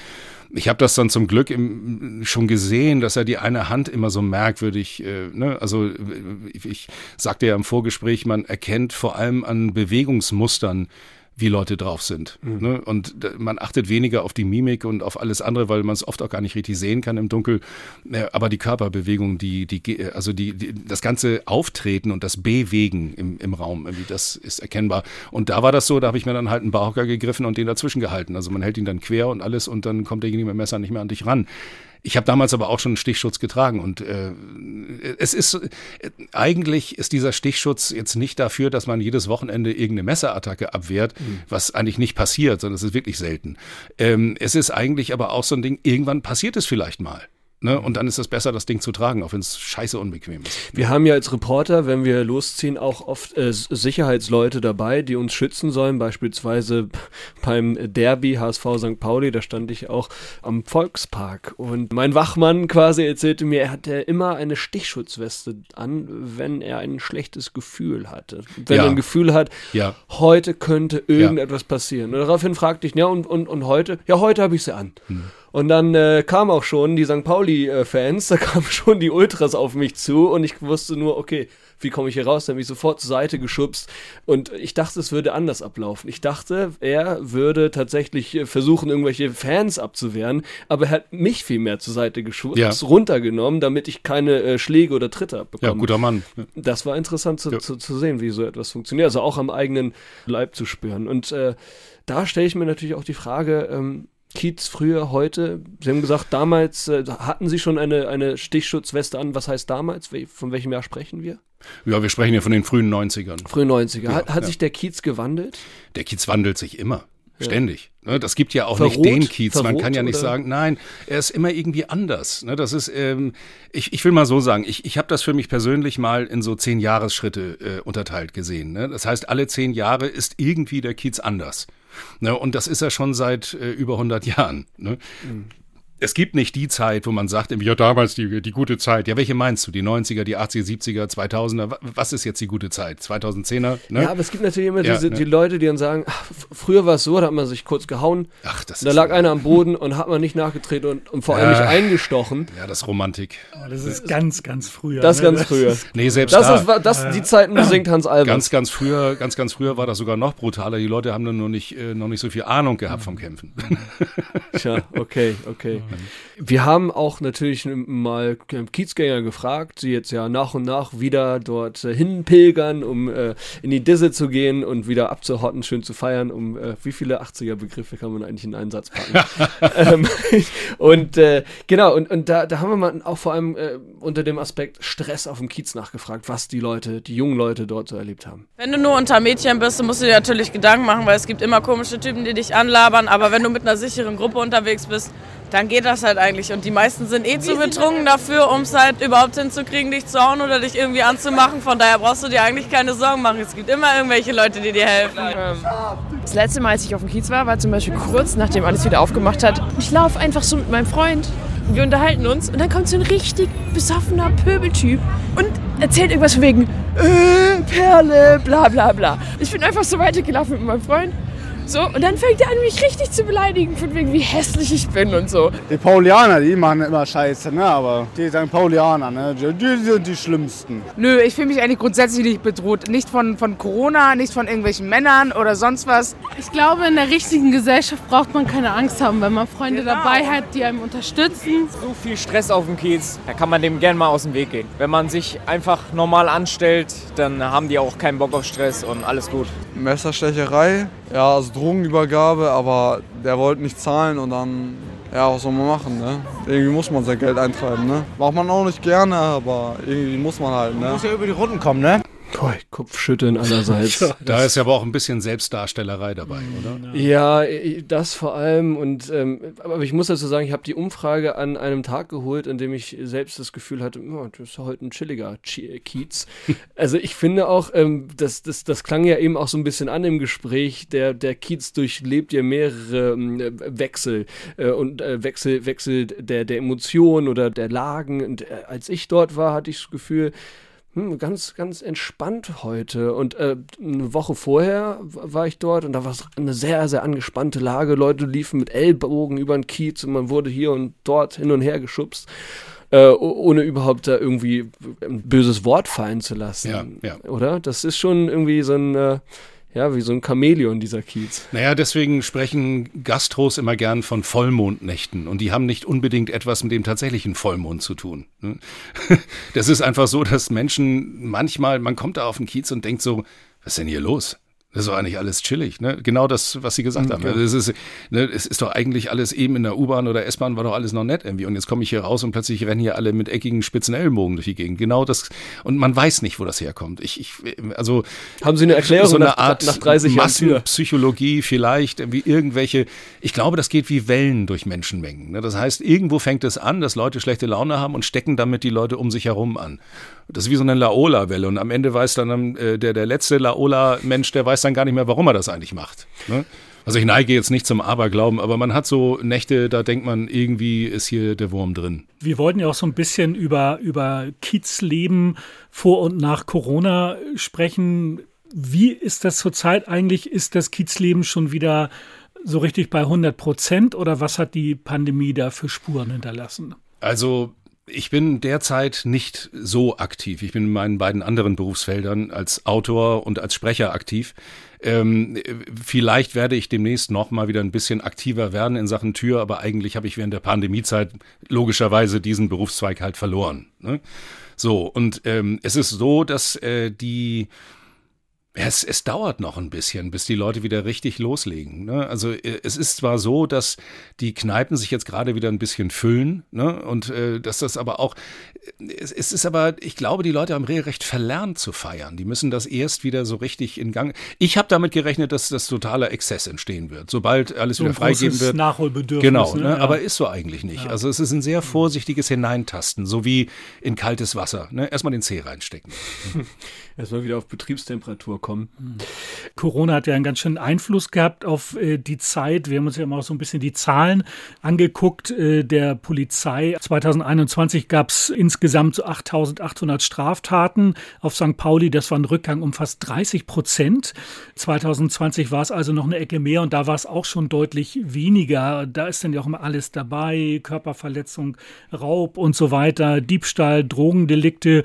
ich habe das dann zum Glück im, schon gesehen, dass er die eine Hand immer so merkwürdig, äh, ne? also äh, ich sagte ja im Vorgespräch, man erkennt vor allem an Bewegungsmustern, wie Leute drauf sind. Ne? Und man achtet weniger auf die Mimik und auf alles andere, weil man es oft auch gar nicht richtig sehen kann im Dunkel. Aber die Körperbewegung, die, die, also die, die, das ganze Auftreten und das Bewegen im, im Raum, irgendwie, das ist erkennbar. Und da war das so, da habe ich mir dann halt einen Barhocker gegriffen und den dazwischen gehalten. Also man hält ihn dann quer und alles und dann kommt derjenige mit dem Messer nicht mehr an dich ran. Ich habe damals aber auch schon einen Stichschutz getragen und äh, es ist äh, eigentlich ist dieser Stichschutz jetzt nicht dafür, dass man jedes Wochenende irgendeine Messerattacke abwehrt, mhm. was eigentlich nicht passiert, sondern es ist wirklich selten. Ähm, es ist eigentlich aber auch so ein Ding, irgendwann passiert es vielleicht mal. Ne? Und dann ist es besser, das Ding zu tragen, auch wenn es scheiße unbequem ist. Wir haben ja als Reporter, wenn wir losziehen, auch oft äh, Sicherheitsleute dabei, die uns schützen sollen. Beispielsweise *laughs* beim Derby HSV St. Pauli, da stand ich auch am Volkspark. Und mein Wachmann quasi erzählte mir, er hatte immer eine Stichschutzweste an, wenn er ein schlechtes Gefühl hatte. Wenn Ja. er ein Gefühl hat, Ja. heute könnte irgendetwas passieren. Und daraufhin fragte ich, ja, und, und, und heute? Ja, heute habe ich sie an. Und dann äh, kam auch schon die St. Pauli-Fans, *laughs* da kamen schon die Ultras auf mich zu und ich wusste nur, okay, wie komme ich hier raus? Dann habe ich sofort zur Seite geschubst und ich dachte, es würde anders ablaufen. Ich dachte, er würde tatsächlich äh, versuchen, irgendwelche Fans abzuwehren, aber er hat mich viel mehr zur Seite geschubst, Ja. runtergenommen, damit ich keine äh, Schläge oder Tritte abbekomme. Ja, guter Mann. Das war interessant zu, Ja. zu, zu sehen, wie so etwas funktioniert. Also auch am eigenen Leib zu spüren. Und äh, da stelle ich mir natürlich auch die Frage, ähm, Kiez früher, heute, Sie haben gesagt, damals äh, hatten Sie schon eine, eine Stichschutzweste an. Was heißt damals? Von welchem Jahr sprechen wir? Ja, wir sprechen ja von den frühen 90ern. Frühe 90er. hat hat ja. sich der Kiez gewandelt? Der Kiez wandelt sich immer. Ständig. Ne, Das gibt ja auch Verroht? nicht den Kiez. Man Verroht, kann ja nicht oder? sagen, nein, er ist immer irgendwie anders. Ne, Das ist, ähm, ich, ich will mal so sagen, ich, ich habe das für mich persönlich mal in so zehn Jahresschritte äh, unterteilt gesehen. Ne? Das heißt, alle zehn Jahre ist irgendwie der Kiez anders. Ne? Und das ist er schon seit äh, über 100 Jahren. Ne? Es gibt nicht die Zeit, wo man sagt, ja damals die, die gute Zeit. Ja, welche meinst du? Die 90er, die 80er, 70er, 2000er? Wa- Was ist jetzt die gute Zeit? 2010er? Ne? Ja, aber es gibt natürlich immer Ja, diese, ne? die Leute, die dann sagen, ach, früher war es so, da hat man sich kurz gehauen, Ach, das da ist- lag einer am Boden und hat man nicht nachgetreten und, und vor allem Ja. nicht eingestochen. Ja, das ist Romantik. Aber das ist ganz, ganz früher. Das ne? ganz früher. Nee, selbst Das da. ist das, die Zeiten besingt Hans Albers. Ganz, ganz früher, ganz, ganz früher war das sogar noch brutaler. Die Leute haben dann nur nicht, äh, noch nicht so viel Ahnung gehabt vom Kämpfen. Tja, okay, okay. Wir haben auch natürlich mal Kiezgänger gefragt, die jetzt ja nach und nach wieder dort äh, hinpilgern, um äh, in die Disse zu gehen und wieder abzuhotten, schön zu feiern. Um äh, wie viele 80er-Begriffe kann man eigentlich in einen Satz packen? *laughs* ähm, *laughs* und äh, genau, und, und da, da haben wir mal auch vor allem äh, unter dem Aspekt Stress auf dem Kiez nachgefragt, was die Leute, die jungen Leute dort so erlebt haben. Wenn du nur unter Mädchen bist, dann musst du dir natürlich Gedanken machen, weil es gibt immer komische Typen, die dich anlabern. Aber wenn du mit einer sicheren Gruppe unterwegs bist, dann geht das halt eigentlich. Und die meisten sind eh zu betrunken dafür, um es halt überhaupt hinzukriegen, dich zu hauen oder dich irgendwie anzumachen. Von daher brauchst du dir eigentlich keine Sorgen machen. Es gibt immer irgendwelche Leute, die dir helfen. Das letzte Mal, als ich auf dem Kiez war, war zum Beispiel kurz nachdem alles wieder aufgemacht hat. Ich laufe einfach so mit meinem Freund. Wir unterhalten uns und dann kommt so ein richtig besoffener Pöbeltyp und erzählt irgendwas von wegen äh, Perle, bla bla bla. Ich bin einfach so weitergelaufen mit meinem Freund. So, und dann fängt er an, mich richtig zu beleidigen, von wegen, wie hässlich ich bin und so. Die Paulianer, die machen immer Scheiße, ne? Aber die St. Paulianer, ne? Die, die sind die schlimmsten. Nö, ich fühle mich eigentlich grundsätzlich nicht bedroht. Nicht von, von Corona, nicht von irgendwelchen Männern oder sonst was. Ich glaube, in der richtigen Gesellschaft braucht man keine Angst haben, wenn man Freunde Genau. dabei hat, die einem unterstützen. So viel Stress auf dem Kiez, da kann man dem gern mal aus dem Weg gehen. Wenn man sich einfach normal anstellt, dann haben die auch keinen Bock auf Stress und alles gut. Messerstecherei, ja, also Drogenübergabe, aber der wollte nicht zahlen und dann, ja, was soll man machen, ne? Irgendwie muss man sein Geld eintreiben, ne? Macht man auch nicht gerne, aber irgendwie muss man halt, ne? Muss ja über die Runden kommen, ne? Boah, Kopfschütteln allerseits. *laughs* Da ist ja aber auch ein bisschen Selbstdarstellerei dabei, oder? Ja, i- das vor allem. Und ähm, aber ich muss dazu sagen, ich habe die Umfrage an einem Tag geholt, an dem ich selbst das Gefühl hatte, oh, das ist heute ein chilliger Chi- Kiez. *laughs* also ich finde auch, ähm, das, das, das klang ja eben auch so ein bisschen an im Gespräch. Der, der Kiez durchlebt ja mehrere ähm, Wechsel äh, und äh, Wechsel, Wechsel der, der Emotionen oder der Lagen. Und äh, als ich dort war, hatte ich das Gefühl, hm, ganz, ganz entspannt heute. Und äh, eine Woche vorher war ich dort und da war es eine sehr, sehr angespannte Lage. Leute liefen mit Ellbogen über den Kiez und man wurde hier und dort hin und her geschubst. Äh, ohne überhaupt da irgendwie ein böses Wort fallen zu lassen. Ja, ja. Oder? Das ist schon irgendwie so ein, äh, ja, wie so ein Chamäleon, dieser Kiez. Naja, deswegen sprechen Gastros immer gern von Vollmondnächten und die haben nicht unbedingt etwas mit dem tatsächlichen Vollmond zu tun. ne? *laughs* Das ist einfach so, dass Menschen manchmal, man kommt da auf den Kiez und denkt so, was ist denn hier los? Das ist doch eigentlich alles chillig, ne? Genau das, was Sie gesagt Mhm, haben. ja. Es ist, ne, es ist doch eigentlich alles eben in der U-Bahn oder S-Bahn war doch alles noch nett irgendwie. Und jetzt komme ich hier raus und plötzlich rennen hier alle mit eckigen, spitzen Ellenbogen durch die Gegend. Genau das. Und man weiß nicht, wo das herkommt. Ich, ich also. Haben Sie eine Erklärung so eine nach- Art nach 30 Jahren? Massenpsychologie vielleicht, irgendwie irgendwelche, ich glaube, das geht wie Wellen durch Menschenmengen. Ne? Das heißt, irgendwo fängt es an, dass Leute schlechte Laune haben und stecken damit die Leute um sich herum an. Das ist wie so eine Laola-Welle und am Ende weiß dann äh, der, der letzte Laola-Mensch, der weiß dann gar nicht mehr, warum er das eigentlich macht. Ne? Also ich neige jetzt nicht zum Aberglauben, aber man hat so Nächte, da denkt man, irgendwie ist hier der Wurm drin. Wir wollten ja auch so ein bisschen über, über Kiezleben vor und nach Corona sprechen. Wie ist das zurzeit eigentlich? Ist das Kiezleben schon wieder so richtig bei 100 Prozent oder was hat die Pandemie da für Spuren hinterlassen? Also ich bin derzeit nicht so aktiv. Ich bin in meinen beiden anderen Berufsfeldern als Autor und als Sprecher aktiv. Ähm, vielleicht werde ich demnächst noch mal wieder ein bisschen aktiver werden in Sachen Tür, aber eigentlich habe ich während der Pandemiezeit logischerweise diesen Berufszweig halt verloren. Ne? So, und ähm, es ist so, dass äh, die es, es dauert noch ein bisschen, bis die Leute wieder richtig loslegen. Ne? Also äh, es ist zwar so, dass die Kneipen sich jetzt gerade wieder ein bisschen füllen ne? und äh, dass das aber auch, es, es ist aber, ich glaube, die Leute haben regelrecht verlernt zu feiern. Die müssen das erst wieder so richtig in Gang. Ich habe damit gerechnet, dass das totaler Exzess entstehen wird, sobald alles So wieder freigegeben großes wird. Nachholbedürfnis, Genau, ne? ne? Ja. aber ist so eigentlich nicht. Ja. Also es ist ein sehr vorsichtiges Hineintasten, so wie in kaltes Wasser. Ne? Erstmal den Zeh reinstecken. *laughs* Erstmal wieder auf Betriebstemperatur kommen. Corona hat ja einen ganz schönen Einfluss gehabt auf äh, die Zeit. Wir haben uns ja immer so ein bisschen die Zahlen angeguckt äh, der Polizei. 2021 gab es insgesamt so 8.800 Straftaten auf St. Pauli. Das war ein Rückgang um fast 30 Prozent. 2020 war es also noch eine Ecke mehr und da war es auch schon deutlich weniger. Da ist dann ja auch immer alles dabei. Körperverletzung, Raub und so weiter, Diebstahl, Drogendelikte.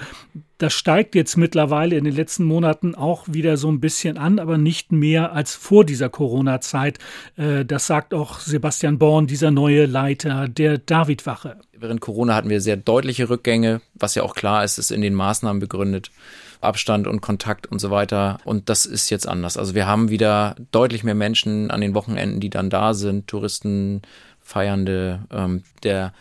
Das steigt jetzt mittlerweile in den letzten Monaten auch wieder so ein bisschen an, aber nicht mehr als vor dieser Corona-Zeit. Äh, Das sagt auch Sebastian Born, dieser neue Leiter der Davidwache. Während Corona hatten wir sehr deutliche Rückgänge, was ja auch klar ist, ist in den Maßnahmen begründet. Abstand und Kontakt und so weiter. Und das ist jetzt anders. Also wir haben wieder deutlich mehr Menschen an den Wochenenden, die dann da sind, Touristen, Feiernde. Ähm, der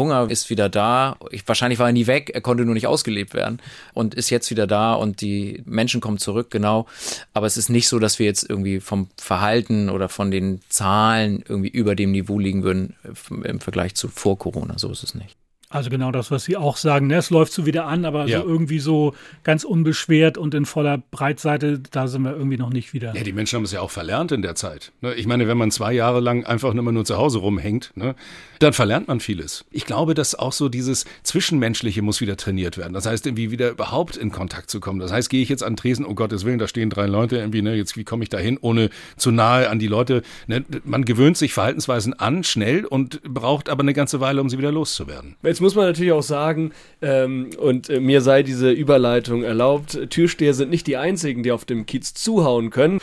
Hunger ist wieder da. Ich, wahrscheinlich war er nie weg, er konnte nur nicht ausgelebt werden und ist jetzt wieder da und die Menschen kommen zurück, genau. Aber es ist nicht so, dass wir jetzt irgendwie vom Verhalten oder von den Zahlen irgendwie über dem Niveau liegen würden äh, im Vergleich zu vor Corona. So ist es nicht. Also genau das, was Sie auch sagen. Ne? Es läuft so wieder an, aber Ja. so irgendwie so ganz unbeschwert und in voller Breitseite, da sind wir irgendwie noch nicht wieder. Ja, die Menschen haben es ja auch verlernt in der Zeit. ne? Ich meine, wenn man zwei Jahre lang einfach immer nur zu Hause rumhängt, ne, dann verlernt man vieles. Ich glaube, dass auch so dieses Zwischenmenschliche muss wieder trainiert werden. Das heißt, irgendwie wieder überhaupt in Kontakt zu kommen. Das heißt, gehe ich jetzt an Tresen, oh Gottes Willen, da stehen drei Leute, irgendwie, ne, jetzt wie komme ich da hin, ohne zu nahe an die Leute. Ne? Man gewöhnt sich Verhaltensweisen an, schnell und braucht aber eine ganze Weile, um sie wieder loszuwerden. Jetzt muss man natürlich auch sagen, ähm, und äh, mir sei diese Überleitung erlaubt, Türsteher sind nicht die einzigen, die auf dem Kiez zuhauen können.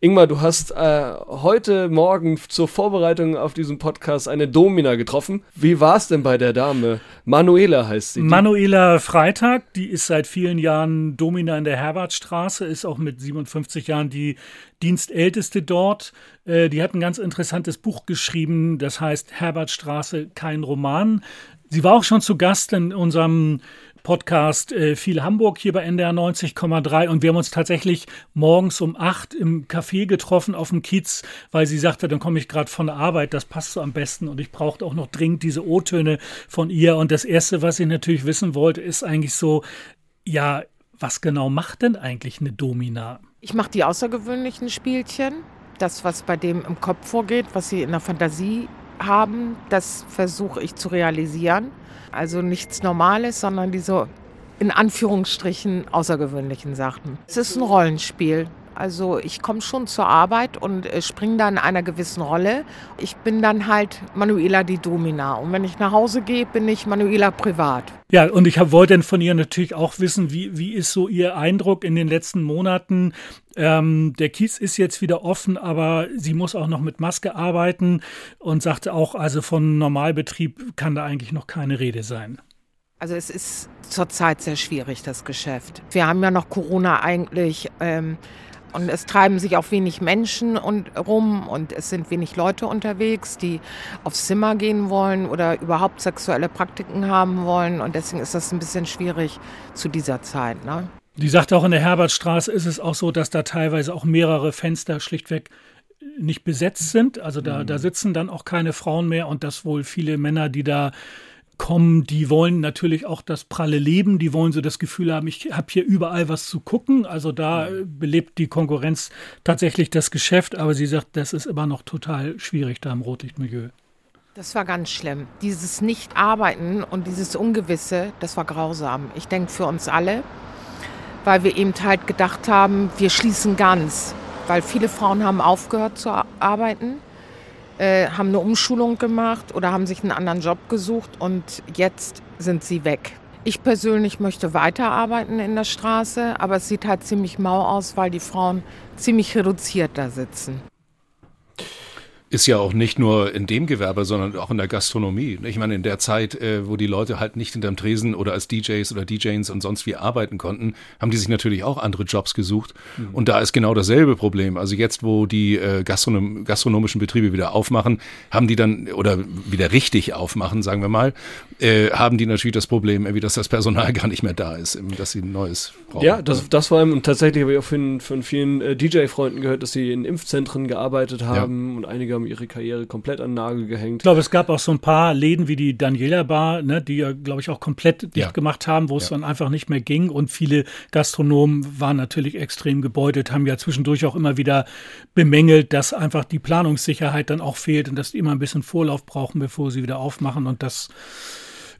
Ingmar, du hast äh, heute Morgen zur Vorbereitung auf diesen Podcast eine Domina getroffen. Wie war es denn bei der Dame? Manuela heißt sie. Manuela Freitag, die ist seit vielen Jahren Domina in der Herbertstraße, ist auch mit 57 Jahren die Dienstälteste dort. Äh, die hat ein ganz interessantes Buch geschrieben, das heißt Herbertstraße, kein Roman. Sie war auch schon zu Gast in unserem Podcast äh, Viel Hamburg hier bei NDR 90,3 und wir haben uns tatsächlich morgens um acht im Café getroffen auf dem Kiez, weil sie sagte, dann komme ich gerade von der Arbeit, das passt so am besten und ich brauchte auch noch dringend diese O-Töne von ihr und das Erste, was ich natürlich wissen wollte, ist eigentlich so, ja, was genau macht denn eigentlich eine Domina? Ich mache die außergewöhnlichen Spielchen. Das, was bei dem im Kopf vorgeht, was sie in der Fantasie haben, das versuche ich zu realisieren. Also nichts Normales, sondern diese in Anführungsstrichen außergewöhnlichen Sachen. Es ist ein Rollenspiel. Also ich komme schon zur Arbeit und äh, springe dann in einer gewissen Rolle. Ich bin dann halt Manuela die Domina. Und wenn ich nach Hause gehe, bin ich Manuela privat. Ja, und ich wollte dann von ihr natürlich auch wissen, wie, wie ist so ihr Eindruck in den letzten Monaten? Ähm, der Kiez ist jetzt wieder offen, aber sie muss auch noch mit Maske arbeiten und sagte auch, also von Normalbetrieb kann da eigentlich noch keine Rede sein. Also es ist zurzeit sehr schwierig, das Geschäft. Wir haben ja noch Corona eigentlich ähm, Und es treiben sich auch wenig Menschen und, rum und es sind wenig Leute unterwegs, die aufs Zimmer gehen wollen oder überhaupt sexuelle Praktiken haben wollen. Und deswegen ist das ein bisschen schwierig zu dieser Zeit. Ne? Die sagt auch in der Herbertstraße ist es auch so, dass da teilweise auch mehrere Fenster schlichtweg nicht besetzt sind. Also da, da sitzen dann auch keine Frauen mehr und dass wohl viele Männer, die da kommen, die wollen natürlich auch das pralle Leben, die wollen so das Gefühl haben, ich habe hier überall was zu gucken. Also da belebt die Konkurrenz tatsächlich das Geschäft, aber sie sagt, das ist immer noch total schwierig da im Rotlichtmilieu. Das war ganz schlimm. Dieses Nicht-Arbeiten und dieses Ungewisse, das war grausam. Ich denke für uns alle, weil wir eben halt gedacht haben, wir schließen ganz. Weil viele Frauen haben aufgehört zu arbeiten, äh, haben eine Umschulung gemacht oder haben sich einen anderen Job gesucht und jetzt sind sie weg. Ich persönlich möchte weiterarbeiten in der Straße, aber es sieht halt ziemlich mau aus, weil die Frauen ziemlich reduziert da sitzen ist ja auch nicht nur in dem Gewerbe, sondern auch in der Gastronomie. Ich meine, in der Zeit, äh, wo die Leute halt nicht hinterm Tresen oder als DJs oder DJs und sonst wie arbeiten konnten, haben die sich natürlich auch andere Jobs gesucht. Mhm. Und da ist genau dasselbe Problem. Also jetzt, wo die äh, Gastronom gastronomischen Betriebe wieder aufmachen, haben die dann, oder wieder richtig aufmachen, sagen wir mal, äh, haben die natürlich das Problem, irgendwie, dass das Personal *laughs* gar nicht mehr da ist, dass sie ein neues brauchen. Ja, das, das vor allem, tatsächlich habe ich auch von, von vielen DJ-Freunden gehört, dass sie in Impfzentren gearbeitet haben ja. und einige haben ihre Karriere komplett an den Nagel gehängt. Ich glaube, es gab auch so ein paar Läden wie die Daniela Bar, ne, die ja, glaube ich, auch komplett dicht ja. gemacht haben, wo es ja. dann einfach nicht mehr ging. Und viele Gastronomen waren natürlich extrem gebeutet, haben ja zwischendurch auch immer wieder bemängelt, dass einfach die Planungssicherheit dann auch fehlt und dass die immer ein bisschen Vorlauf brauchen, bevor sie wieder aufmachen. Und das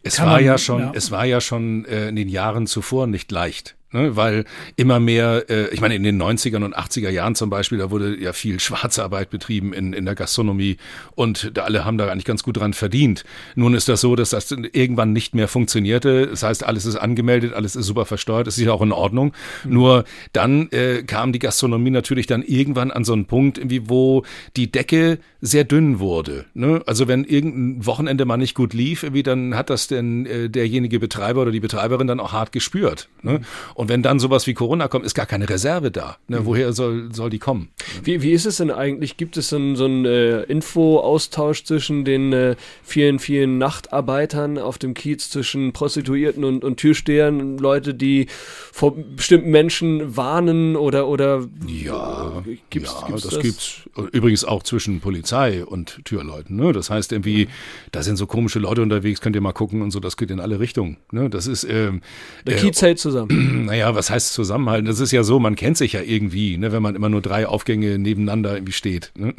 es war man, ja schon, ja. es war ja schon äh, in den Jahren zuvor nicht leicht. Ne, weil immer mehr, äh, ich meine, in den 90ern und 80er Jahren zum Beispiel, da wurde ja viel *laughs* Schwarzarbeit betrieben in, in der Gastronomie und da alle haben da eigentlich ganz gut dran verdient. Nun ist das so, dass das irgendwann nicht mehr funktionierte. Das heißt, alles ist angemeldet, alles ist super versteuert, das ist ja auch in Ordnung. Mhm. Nur dann äh, kam die Gastronomie natürlich dann irgendwann an so einen Punkt, irgendwie, wo die Decke sehr dünn wurde. Ne? Also wenn irgendein Wochenende mal nicht gut lief, irgendwie, dann hat das denn äh, derjenige Betreiber oder die Betreiberin dann auch hart gespürt. Ne? Und wenn dann sowas wie Corona kommt, ist gar keine Reserve da. Ne? Mhm. Woher soll, soll die kommen? Wie, wie ist es denn eigentlich? Gibt es denn so einen äh, Info-Austausch zwischen den äh, vielen, vielen Nachtarbeitern auf dem Kiez, zwischen Prostituierten und, und Türstehern, Leute, die vor bestimmten Menschen warnen oder, oder ja, gibt's, ja gibt's das, das gibt's übrigens auch zwischen Polizei und Türleuten. Ne? Das heißt irgendwie, da sind so komische Leute unterwegs, könnt ihr mal gucken und so, das geht in alle Richtungen. Ne? Das ist ähm, der Kiez hält zusammen. *clears throat* Naja, was heißt zusammenhalten? Das ist ja so, man kennt sich ja irgendwie, ne, wenn man immer nur drei Aufgänge nebeneinander irgendwie steht. Ne?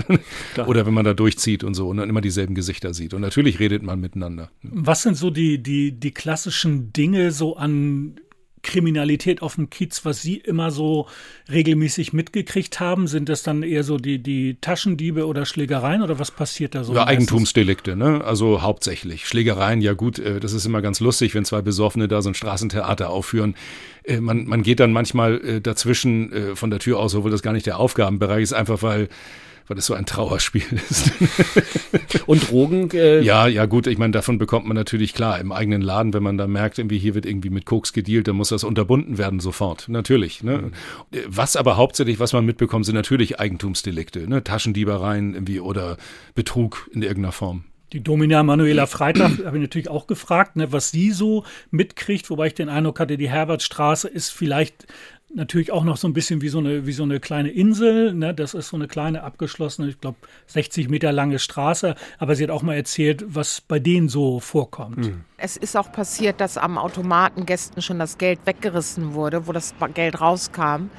Oder wenn man da durchzieht und so und dann immer dieselben Gesichter sieht. Und natürlich redet man miteinander. Was sind so die, die, die klassischen Dinge so an Kriminalität auf dem Kiez, was Sie immer so regelmäßig mitgekriegt haben? Sind das dann eher so die, die Taschendiebe oder Schlägereien oder was passiert da so? Ja, Eigentumsdelikte, ne? Also hauptsächlich. Schlägereien, ja gut, äh, das ist immer ganz lustig, wenn zwei Besoffene da so ein Straßentheater aufführen. Äh, man, man geht dann manchmal äh, dazwischen von der Tür aus, obwohl das gar nicht der Aufgabenbereich ist, einfach weil weil es so ein Trauerspiel ist. *laughs* Und Drogen? Äh ja, ja gut, ich meine, davon bekommt man natürlich klar im eigenen Laden, wenn man da merkt, irgendwie hier wird irgendwie mit Koks gedealt, dann muss das unterbunden werden sofort, natürlich. Ne? Mhm. Was aber hauptsächlich, was man mitbekommt, sind natürlich Eigentumsdelikte, ne? Taschendiebereien irgendwie oder Betrug in irgendeiner Form. Die Domina Manuela Freitag habe ich natürlich auch gefragt, ne, was sie so mitkriegt, wobei ich den Eindruck hatte, die Herbertstraße ist vielleicht natürlich auch noch so ein bisschen wie so eine, wie so eine kleine Insel. Ne? Das ist so eine kleine abgeschlossene, ich glaube, 60 Meter lange Straße. Aber sie hat auch mal erzählt, was bei denen so vorkommt. Mhm. Es ist auch passiert, dass am Automaten Gästen schon das Geld weggerissen wurde, wo das Geld rauskam.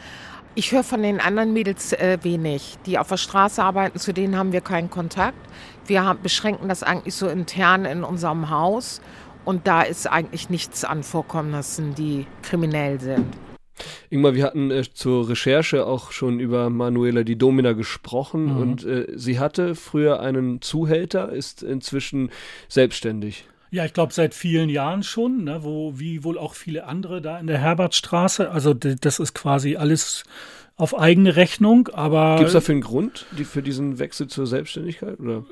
Ich höre von den anderen Mädels äh, wenig, die auf der Straße arbeiten. Zu denen haben wir keinen Kontakt. Wir haben, beschränken das eigentlich so intern in unserem Haus. Und da ist eigentlich nichts an Vorkommnissen, die kriminell sind. Ingmar, wir hatten äh, zur Recherche auch schon über Manuela die Domina gesprochen mhm. und äh, sie hatte früher einen Zuhälter, ist inzwischen selbstständig. Ja, ich glaube seit vielen Jahren schon, ne, wo wie wohl auch viele andere da in der Herbertstraße. Also das ist quasi alles auf eigene Rechnung, aber. Gibt es dafür einen Grund die, für diesen Wechsel zur Selbstständigkeit? Oder?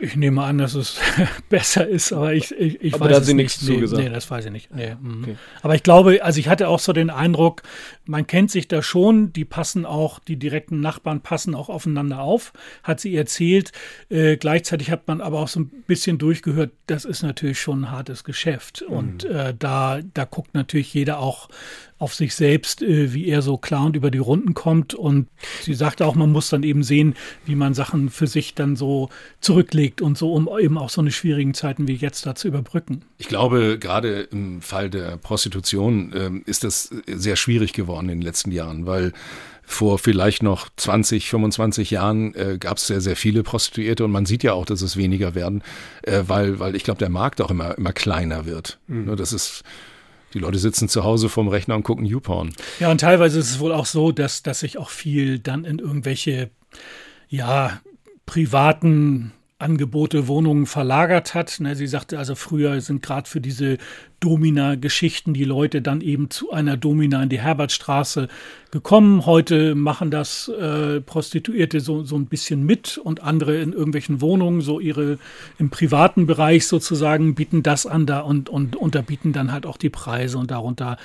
Ich nehme an, dass es *laughs* besser ist, aber ich, ich, ich aber weiß da es sie nicht. nichts nee, zugesagt. Nee, das weiß ich nicht. Nee, mhm. Okay. Aber ich glaube, also ich hatte auch so den Eindruck, man kennt sich da schon, die passen auch, die direkten Nachbarn passen auch aufeinander auf, hat sie erzählt. Äh, gleichzeitig hat man aber auch so ein bisschen durchgehört, das ist natürlich schon ein hartes Geschäft. Und äh, da, da guckt natürlich jeder auch auf sich selbst, äh, wie er so klar und über die Runden kommt. Und sie sagte auch, man muss dann eben sehen, wie man Sachen für sich dann so zurücklegt und so, um eben auch so eine schwierigen Zeiten wie jetzt da zu überbrücken. Ich glaube, gerade im Fall der Prostitution ähm, ist das sehr schwierig geworden in den letzten Jahren, weil vor vielleicht noch 20, 25 Jahren äh, gab es sehr, sehr viele Prostituierte und man sieht ja auch, dass es weniger werden, äh, weil, weil ich glaube, der Markt auch immer, immer kleiner wird. Mhm. Ne, Das ist, die Leute sitzen zu Hause vorm Rechner und gucken YouPorn. Ja, und teilweise ist es wohl auch so, dass, dass sich auch viel dann in irgendwelche, ja, privaten Angebote, Wohnungen verlagert hat. Ne, sie sagte also, früher sind gerade für diese Domina-Geschichten die Leute dann eben zu einer Domina in die Herbertstraße gekommen. Heute machen das äh, Prostituierte so, so ein bisschen mit und andere in irgendwelchen Wohnungen, so ihre im privaten Bereich sozusagen, bieten das an da und, und unterbieten dann halt auch die Preise und darunter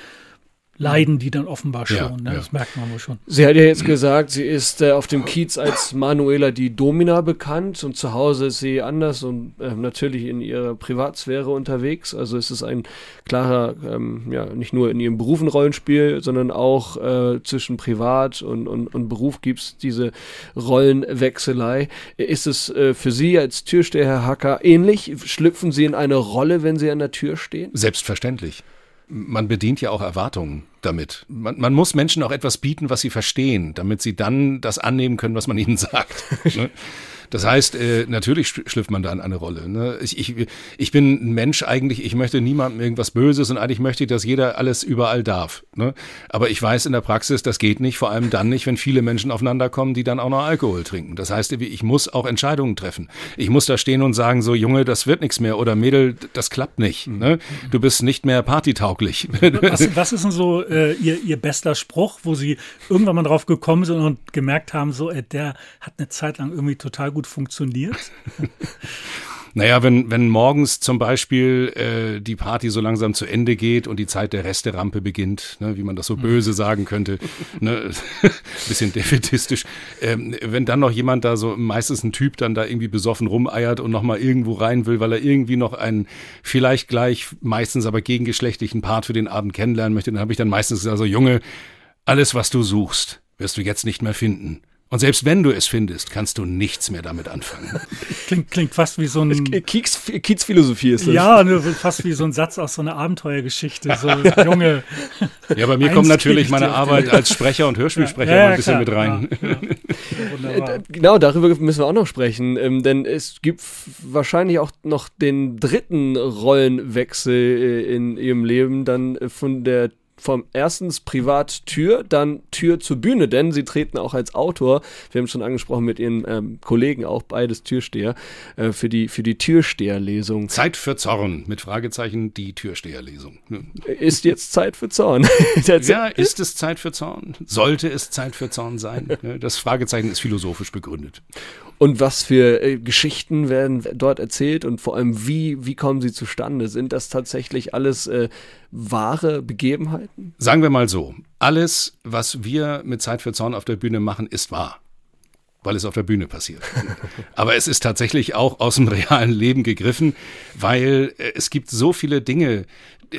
leiden die dann offenbar schon. Ja, ne? ja. Das merkt man wohl schon. Sie hat ja jetzt gesagt, sie ist äh, auf dem Kiez als Manuela die Domina bekannt und zu Hause ist sie anders und äh, natürlich in ihrer Privatsphäre unterwegs. Also es ist ein klarer, ähm, ja, nicht nur in ihrem Beruf ein Rollenspiel, sondern auch äh, zwischen Privat und, und, und Beruf gibt es diese Rollenwechselei. Ist es äh, für Sie als Türsteher, Herr Hacker, ähnlich? Schlüpfen Sie in eine Rolle, wenn Sie an der Tür stehen? Selbstverständlich. Man bedient ja auch Erwartungen damit. Man, man muss Menschen auch etwas bieten, was sie verstehen, damit sie dann das annehmen können, was man *laughs* ihnen sagt. ne? Das heißt, äh, natürlich sch- schlüpft man da in eine Rolle. Ne? Ich, ich, ich bin ein Mensch eigentlich, ich möchte niemandem irgendwas Böses und eigentlich möchte ich, dass jeder alles überall darf. Ne? Aber ich weiß in der Praxis, das geht nicht, vor allem dann nicht, wenn viele Menschen aufeinander kommen, die dann auch noch Alkohol trinken. Das heißt, ich muss auch Entscheidungen treffen. Ich muss da stehen und sagen, so Junge, das wird nichts mehr oder Mädel, das klappt nicht. Ne? Du bist nicht mehr partytauglich. Was, was ist denn so äh, ihr, ihr bester Spruch, wo Sie irgendwann mal drauf gekommen sind und gemerkt haben, so, äh, der hat eine Zeit lang irgendwie total gut funktioniert? *laughs* Naja, wenn, wenn morgens zum Beispiel äh, die Party so langsam zu Ende geht und die Zeit der Resterampe beginnt, ne, wie man das so böse sagen könnte, ne, *laughs* bisschen defetistisch, ähm, wenn dann noch jemand da so, meistens ein Typ dann da irgendwie besoffen rumeiert und nochmal irgendwo rein will, weil er irgendwie noch einen vielleicht gleich, meistens aber gegengeschlechtlichen Part für den Abend kennenlernen möchte, dann habe ich dann meistens gesagt, so Junge, alles, was du suchst, wirst du jetzt nicht mehr finden. Und selbst wenn du es findest, kannst du nichts mehr damit anfangen. *laughs* Klingt, klingt fast wie so ein. Kiez, Kiezphilosophie ist das. Ja, nur fast wie so ein Satz aus so einer Abenteuergeschichte. So, *laughs* Junge. Ja, bei mir kommt natürlich ich meine. Arbeit als Sprecher und Hörspielsprecher Ja, ja, mal ein bisschen klar. mit rein. Ja. Äh, Genau, darüber müssen wir auch noch sprechen, ähm, denn es gibt wahrscheinlich auch noch den dritten Rollenwechsel äh, in ihrem Leben, dann äh, von der vom erstens Privattür, dann Tür zur Bühne, denn sie treten auch als Autor, wir haben es schon angesprochen mit ihren ähm, Kollegen auch, beides Türsteher, äh, für die, für die Türsteherlesung. Zeit für Zorn, mit Fragezeichen, die Türsteherlesung. Ist jetzt Zeit für Zorn. *laughs* Ja, ist es Zeit für Zorn? Sollte es Zeit für Zorn sein? *laughs* Ne, Das Fragezeichen ist philosophisch begründet. Und was für äh, Geschichten werden dort erzählt und vor allem wie, wie kommen sie zustande? Sind das tatsächlich alles äh, wahre Begebenheiten? Sagen wir mal so, alles, was wir mit Zeit für Zorn auf der Bühne machen, ist wahr. Weil es auf der Bühne passiert. *laughs* Aber es ist tatsächlich auch aus dem realen Leben gegriffen, weil äh, es gibt so viele Dinge,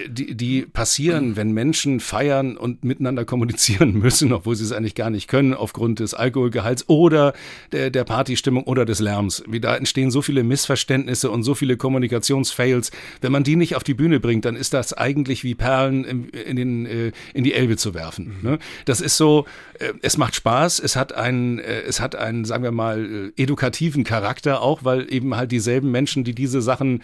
die, die passieren, wenn Menschen feiern und miteinander kommunizieren *laughs* müssen, obwohl sie es eigentlich gar nicht können, aufgrund des Alkoholgehalts oder der, der Partystimmung oder des Lärms. Wie da entstehen so viele Missverständnisse und so viele Kommunikationsfails. Wenn man die nicht auf die Bühne bringt, dann ist das eigentlich wie Perlen im, in, den, äh, in die Elbe zu werfen. Ne? Das ist so, äh, es macht Spaß, es hat einen, äh, es hat einen, sagen wir mal, edukativen Charakter auch, weil eben halt dieselben Menschen, die diese Sachen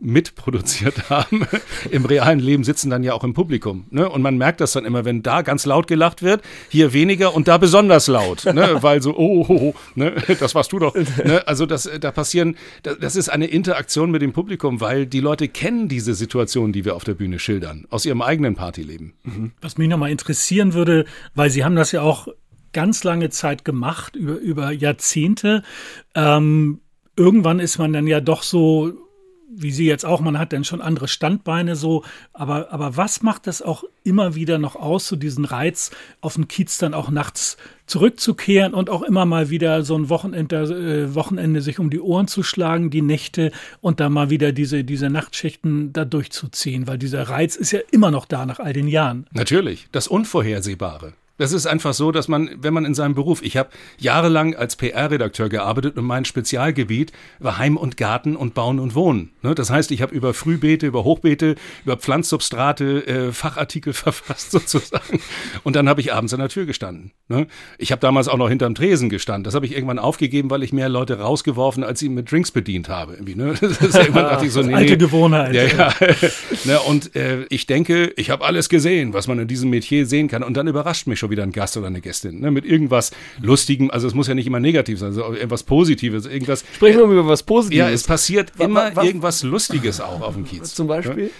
mitproduziert *laughs* haben, im realen Leben sitzen dann ja auch im Publikum. Ne? Und man merkt das dann immer, wenn da ganz laut gelacht wird, hier weniger und da besonders laut. Ne? *laughs* Weil so, oh, oh, oh ne? das warst du doch. Ne? Also das, da passieren, das, das ist eine Interaktion mit dem Publikum, weil die Leute kennen diese Situation, die wir auf der Bühne schildern, aus ihrem eigenen Partyleben. Was mich nochmal interessieren würde, weil Sie haben das ja auch ganz lange Zeit gemacht, über, über Jahrzehnte. Ähm, irgendwann ist man dann ja doch so, wie Sie jetzt auch, man hat dann schon andere Standbeine so, aber, aber was macht das auch immer wieder noch aus, so diesen Reiz, auf den Kiez dann auch nachts zurückzukehren und auch immer mal wieder so ein Wochenende, äh, Wochenende sich um die Ohren zu schlagen, die Nächte und dann mal wieder diese, diese Nachtschichten da durchzuziehen, weil dieser Reiz ist ja immer noch da nach all den Jahren. Natürlich, das Unvorhersehbare. Das ist einfach so, dass man, wenn man in seinem Beruf, ich habe jahrelang als PR-Redakteur gearbeitet und mein Spezialgebiet war Heim und Garten und Bauen und Wohnen. Ne? Das heißt, ich habe über Frühbeete, über Hochbeete, über Pflanzsubstrate äh, Fachartikel *laughs* verfasst sozusagen. Und dann habe ich abends an der Tür gestanden. Ne? Ich habe damals auch noch hinterm Tresen gestanden. Das habe ich irgendwann aufgegeben, weil ich mehr Leute rausgeworfen, als ich mit Drinks bedient habe. Irgendwie, ne? Das ist irgendwann *laughs* dachte ich so, nee, Alte Gewohnheit. Ja, ja. *laughs* ne? Und äh, ich denke, ich habe alles gesehen, was man in diesem Metier sehen kann. Und dann überrascht mich schon wieder ein Gast oder eine Gästin, ne, mit irgendwas Lustigem, also es muss ja nicht immer negativ sein, also irgendwas Positives, irgendwas. Sprechen wir mal über was Positives. Ja, es passiert immer wa- irgendwas Lustiges auch auf dem Kiez. Zum Beispiel? Ja?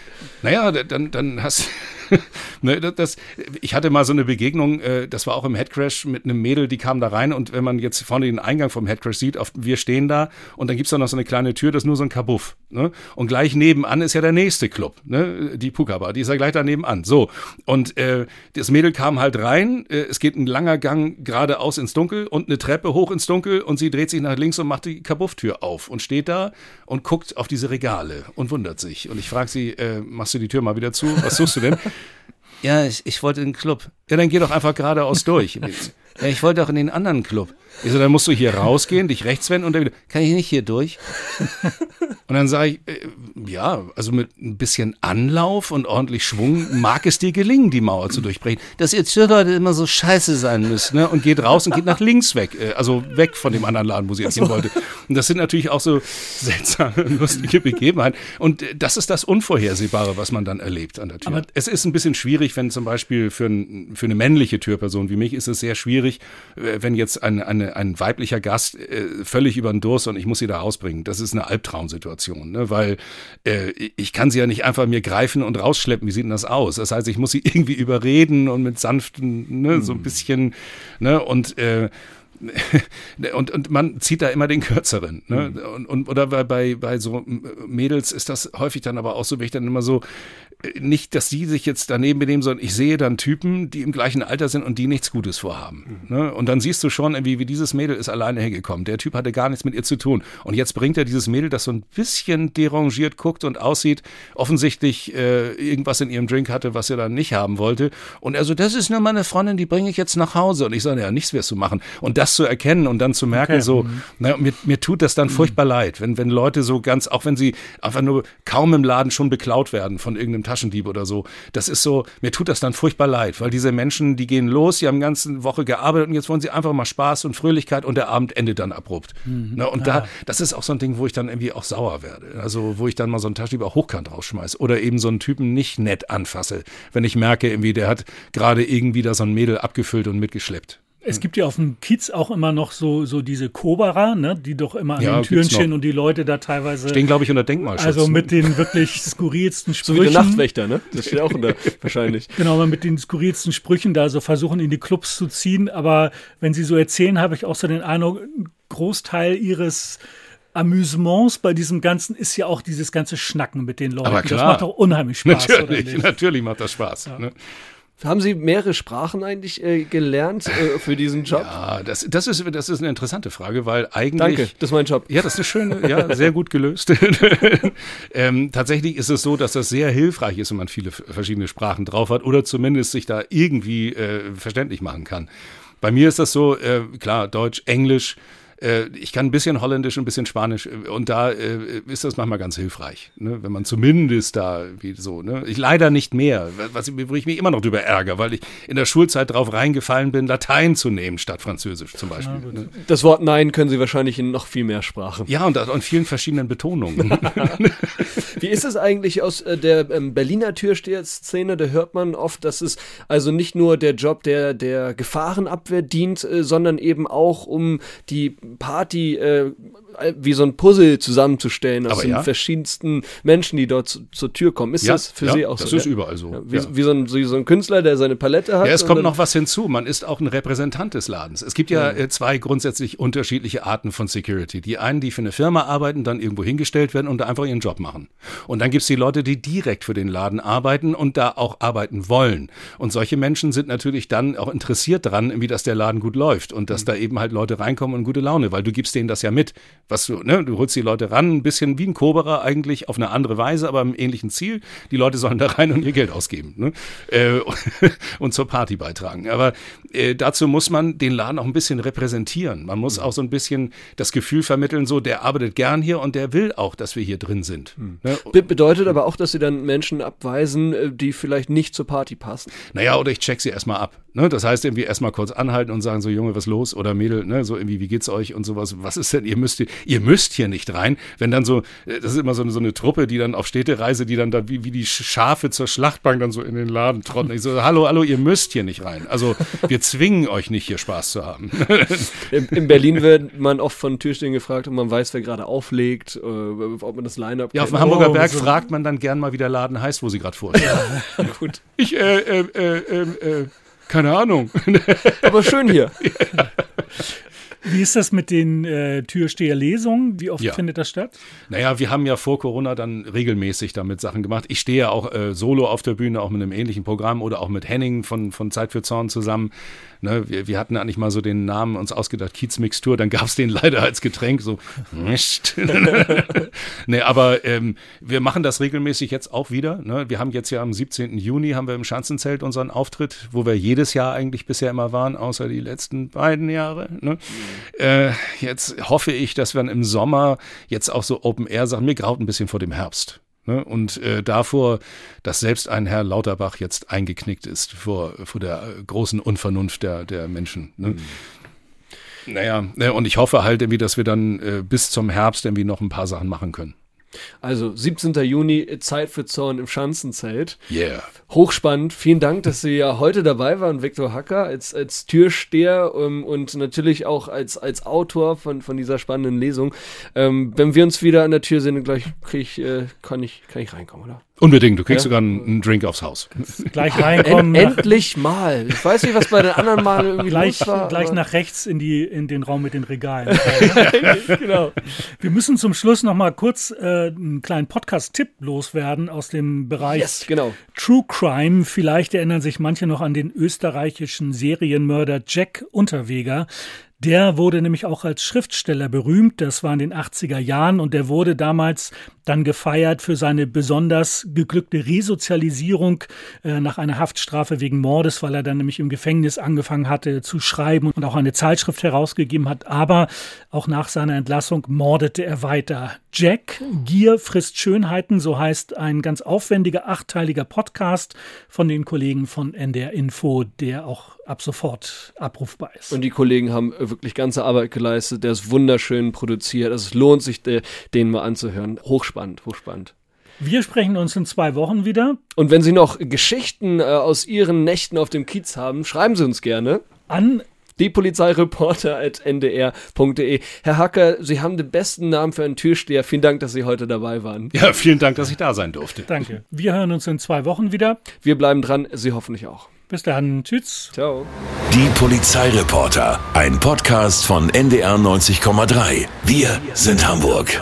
Naja, da- dann, dann hast *laughs* ne, das, ich hatte mal so eine Begegnung, äh, das war auch im Headcrash mit einem Mädel, die kam da rein und wenn man jetzt vorne den Eingang vom Headcrash sieht, auf, wir stehen da und dann gibt's da noch so eine kleine Tür, das ist nur so ein Kabuff. Ne? Und gleich nebenan ist ja der nächste Club, ne? die Puka Bar, die ist ja gleich daneben an. So, und äh, das Mädel kam halt rein, äh, es geht ein langer Gang geradeaus ins Dunkel und eine Treppe hoch ins Dunkel und sie dreht sich nach links und macht die Kabufftür auf und steht da und guckt auf diese Regale und wundert sich. Und ich frage sie, äh, machst du die Tür mal wieder zu? Was suchst du denn? Ja, ich, ich wollte in den Club. Ja, dann geh doch einfach geradeaus durch. *laughs* Ja, ich wollte auch in den anderen Club. Ich so, dann musst du hier rausgehen, dich rechts wenden und dann wieder, kann ich nicht hier durch? *laughs* Und dann sage ich, äh, ja, also mit ein bisschen Anlauf und ordentlich Schwung mag es dir gelingen, die Mauer zu durchbrechen. Dass ihr Türleute immer so scheiße sein müsst, ne? Und geht raus und geht nach links weg, äh, also weg von dem anderen Laden, wo sie jetzt hin wollte. Und das sind natürlich auch so seltsame, lustige Begebenheiten. Und äh, das ist das Unvorhersehbare, was man dann erlebt an der Tür. Aber- es ist ein bisschen schwierig, wenn zum Beispiel für, ein, für eine männliche Türperson wie mich ist es sehr schwierig, äh, wenn jetzt ein, eine, ein weiblicher Gast äh, völlig über den Durst und ich muss sie da rausbringen. Das ist eine Albtraumsituation, ne? weil äh, ich kann sie ja nicht einfach mir greifen und rausschleppen. Wie sieht denn das aus? Das heißt, ich muss sie *laughs* irgendwie überreden und mit sanften, ne, so ein bisschen, ne, und äh, *laughs* und, und man zieht da immer den kürzeren. Ne? Und, und, oder bei, bei, bei so Mädels ist das häufig dann aber auch so, wenn ich dann immer so, nicht, dass die sich jetzt daneben benehmen, sondern ich sehe dann Typen, die im gleichen Alter sind und die nichts Gutes vorhaben. Ne? Und dann siehst du schon, irgendwie, wie dieses Mädel ist alleine hergekommen. Der Typ hatte gar nichts mit ihr zu tun. Und jetzt bringt er dieses Mädel, das so ein bisschen derangiert guckt und aussieht, offensichtlich äh, irgendwas in ihrem Drink hatte, was er dann nicht haben wollte. Und er so, das ist nur meine Freundin, die bringe ich jetzt nach Hause. Und ich sage, ja, nichts wirst du machen. Und das zu erkennen und dann zu merken, Okay. so, Mhm. na, mir, mir tut das dann furchtbar leid, wenn, wenn Leute so ganz, auch wenn sie einfach nur kaum im Laden schon beklaut werden von irgendeinem Taschendieb oder so, das ist so, mir tut das dann furchtbar leid, weil diese Menschen, die gehen los, die haben die ganze Woche gearbeitet und jetzt wollen sie einfach mal Spaß und Fröhlichkeit und der Abend endet dann abrupt. Mhm. Na, und Ja. da, das ist auch so ein Ding, wo ich dann irgendwie auch sauer werde. Also, wo ich dann mal so einen Taschendieb auch hochkant rausschmeiße oder eben so einen Typen nicht nett anfasse, wenn ich merke, irgendwie, der hat gerade irgendwie da so ein Mädel abgefüllt und mitgeschleppt. Es gibt ja auf dem Kiez auch immer noch so, so diese Koberer, ne, die doch immer an Ja, den Türen stehen und die Leute da teilweise. Stehen, glaube ich, unter Denkmalschutz. Also mit den wirklich skurrilsten *laughs* So Sprüchen. wie der Nachtwächter, ne? Das steht auch unter, *laughs* wahrscheinlich. Genau, aber mit den skurrilsten Sprüchen da so versuchen, in die Clubs zu ziehen. Aber wenn sie so erzählen, habe ich auch so den Eindruck, ein Großteil ihres Amüsements bei diesem Ganzen ist ja auch dieses ganze Schnacken mit den Leuten. Aber klar. Das macht doch unheimlich Spaß, oder Natürlich, nicht? natürlich macht das Spaß. Ne? Haben Sie mehrere Sprachen eigentlich äh, gelernt äh, für diesen Job? Ja, das, das, ist, das ist eine interessante Frage, weil eigentlich. Danke, das ist mein Job. Ja, das ist schön, ja, sehr gut gelöst. *laughs* ähm, tatsächlich ist es so, dass das sehr hilfreich ist, wenn man viele verschiedene Sprachen drauf hat oder zumindest sich da irgendwie äh, verständlich machen kann. Bei mir ist das so, äh, klar, Deutsch, Englisch. Äh, ich kann ein bisschen Holländisch und ein bisschen Spanisch äh, und da äh, ist das manchmal ganz hilfreich, ne? wenn man zumindest da wie so. Ne? Ich leider nicht mehr, was, wo ich mich immer noch drüber ärgere, weil ich in der Schulzeit drauf reingefallen bin, Latein zu nehmen statt Französisch zum Beispiel. ne? Das Wort Nein können Sie wahrscheinlich in noch viel mehr Sprachen. Ja, und an vielen verschiedenen Betonungen. *laughs* Wie ist es eigentlich aus äh, der ähm, Berliner Türsteher-Szene? Da hört man oft, dass es also nicht nur der Job der, der Gefahrenabwehr dient, äh, sondern eben auch um die Party äh, wie so ein Puzzle zusammenzustellen aus Aber den ja. verschiedensten Menschen, die dort zu, zur Tür kommen. Ist Ja, das für ja, Sie auch das so? ist überall so, Ja, wie, wie, so ein, wie so ein Künstler, der seine Palette hat. Ja, es kommt noch was hinzu. Man ist auch ein Repräsentant des Ladens. Es gibt ja, äh, zwei grundsätzlich unterschiedliche Arten von Security. Die einen, die für eine Firma arbeiten, dann irgendwo hingestellt werden und da einfach ihren Job machen. Und dann gibt's die Leute, die direkt für den Laden arbeiten und da auch arbeiten wollen. Und solche Menschen sind natürlich dann auch interessiert daran, wie das der Laden gut läuft und Mhm. dass da eben halt Leute reinkommen und gute Laune, weil du gibst denen das ja mit. Was du, ne, du holst die Leute ran, ein bisschen wie ein Koberer eigentlich auf eine andere Weise, aber im ähnlichen Ziel. Die Leute sollen da rein und ihr Geld ausgeben ne? äh, *laughs* und zur Party beitragen. Aber äh, dazu muss man den Laden auch ein bisschen repräsentieren. Man muss auch so ein bisschen das Gefühl vermitteln, so der arbeitet gern hier und der will auch, dass wir hier drin sind. Ne? Be bedeutet aber auch, dass sie dann Menschen abweisen, äh, die vielleicht nicht zur Party passen. Naja, oder ich check sie erstmal ab. Ne? Das heißt, irgendwie erstmal kurz anhalten und sagen so, Junge, was los? Oder Mädel, ne? so irgendwie, wie geht's euch und sowas. Was ist denn, ihr müsst, hier- ihr müsst hier nicht rein. Wenn dann so, äh, das ist immer so, eine- so eine Truppe, die dann auf Städtereise, die dann da wie, wie die Schafe zur Schlachtbank dann so in den Laden trotten. Ich so, hallo, hallo, ihr müsst hier nicht rein. Also, wir zwingen euch nicht, hier Spaß zu haben. *laughs* In, in Berlin wird man oft von Türstehern gefragt, ob man weiß, wer gerade auflegt, äh, ob man das Line-Up Ja, auf dem kennt. Hamburger Oh, Berg so- fragt man dann gern mal, wie der Laden heißt, wo sie gerade vorstehen. *laughs* Gut. Ich, äh, äh, äh, äh, äh, keine Ahnung. Aber schön hier. *laughs* Wie ist das mit den äh, Türsteherlesungen? Wie oft Ja. findet das statt? Naja, wir haben ja vor Corona dann regelmäßig damit Sachen gemacht. Ich stehe ja auch äh, solo auf der Bühne, auch mit einem ähnlichen Programm oder auch mit Henning von, von Zeit für Zorn zusammen. Ne, wir, wir hatten eigentlich mal so den Namen uns ausgedacht, Kiezmixtur, dann gab's den *laughs* leider als Getränk, so *laughs* nee, aber ähm, wir machen das regelmäßig jetzt auch wieder. Ne? Wir haben jetzt ja am 17. Juni haben wir im Schanzenzelt unseren Auftritt, wo wir jedes Jahr eigentlich bisher immer waren, außer die letzten beiden Jahre. Ne? Äh, jetzt hoffe ich, dass wir dann im Sommer jetzt auch so Open Air Sachen, mir graut ein bisschen vor dem Herbst. Ne? Und äh, davor, dass selbst ein Herr Lauterbach jetzt eingeknickt ist vor, vor der äh, großen Unvernunft der, der Menschen. Ne? Naja, ne, und ich hoffe halt irgendwie, dass wir dann äh, bis zum Herbst irgendwie noch ein paar Sachen machen können. Also 17. Juni, Zeit für Zorn im Schanzenzelt. Yeah. Hochspannend. Vielen Dank, dass Sie ja heute dabei waren, Viktor Hacker, als, als Türsteher ähm, und natürlich auch als, als Autor von, von dieser spannenden Lesung. Ähm, wenn wir uns wieder an der Tür sehen, gleich krieg ich, äh, kann, ich, kann ich reinkommen, oder? Unbedingt, du kriegst Ja? sogar einen, einen Drink aufs Haus. Gleich *laughs* reinkommen. End, nach- endlich mal. Ich weiß nicht, was bei den anderen Malen irgendwie gleich, los war. gleich nach rechts in, die, in den Raum mit den Regalen. *laughs* genau. Wir müssen zum Schluss noch mal kurz äh, einen kleinen Podcast-Tipp loswerden aus dem Bereich Yes, genau. True Crime. Vielleicht erinnern sich manche noch an den österreichischen Serienmörder Jack Unterweger. Der wurde nämlich auch als Schriftsteller berühmt. Das war in den 80er Jahren und der wurde damals dann gefeiert für seine besonders geglückte Resozialisierung äh, nach einer Haftstrafe wegen Mordes, weil er dann nämlich im Gefängnis angefangen hatte zu schreiben und auch eine Zeitschrift herausgegeben hat. Aber auch nach seiner Entlassung mordete er weiter. Jack, Gier frisst Schönheiten, so heißt ein ganz aufwendiger achtteiliger Podcast von den Kollegen von NDR Info, der auch ab sofort abrufbar ist. Und die Kollegen haben wirklich ganze Arbeit geleistet. Der ist wunderschön produziert. Also es lohnt sich, de- den mal anzuhören. Hochspannend, hochspannend. Wir sprechen uns in zwei Wochen wieder. Und wenn Sie noch Geschichten äh, aus Ihren Nächten auf dem Kiez haben, schreiben Sie uns gerne. An die Polizeireporter.ndr.de. Herr Hacker, Sie haben den besten Namen für einen Türsteher. Vielen Dank, dass Sie heute dabei waren. Ja, vielen Dank, dass ich da sein durfte. Danke. Wir hören uns in zwei Wochen wieder. Wir bleiben dran, Sie hoffentlich auch. Bis dann. Tschüss. Ciao. Die Polizeireporter, ein Podcast von NDR 90,3. Wir sind Hamburg.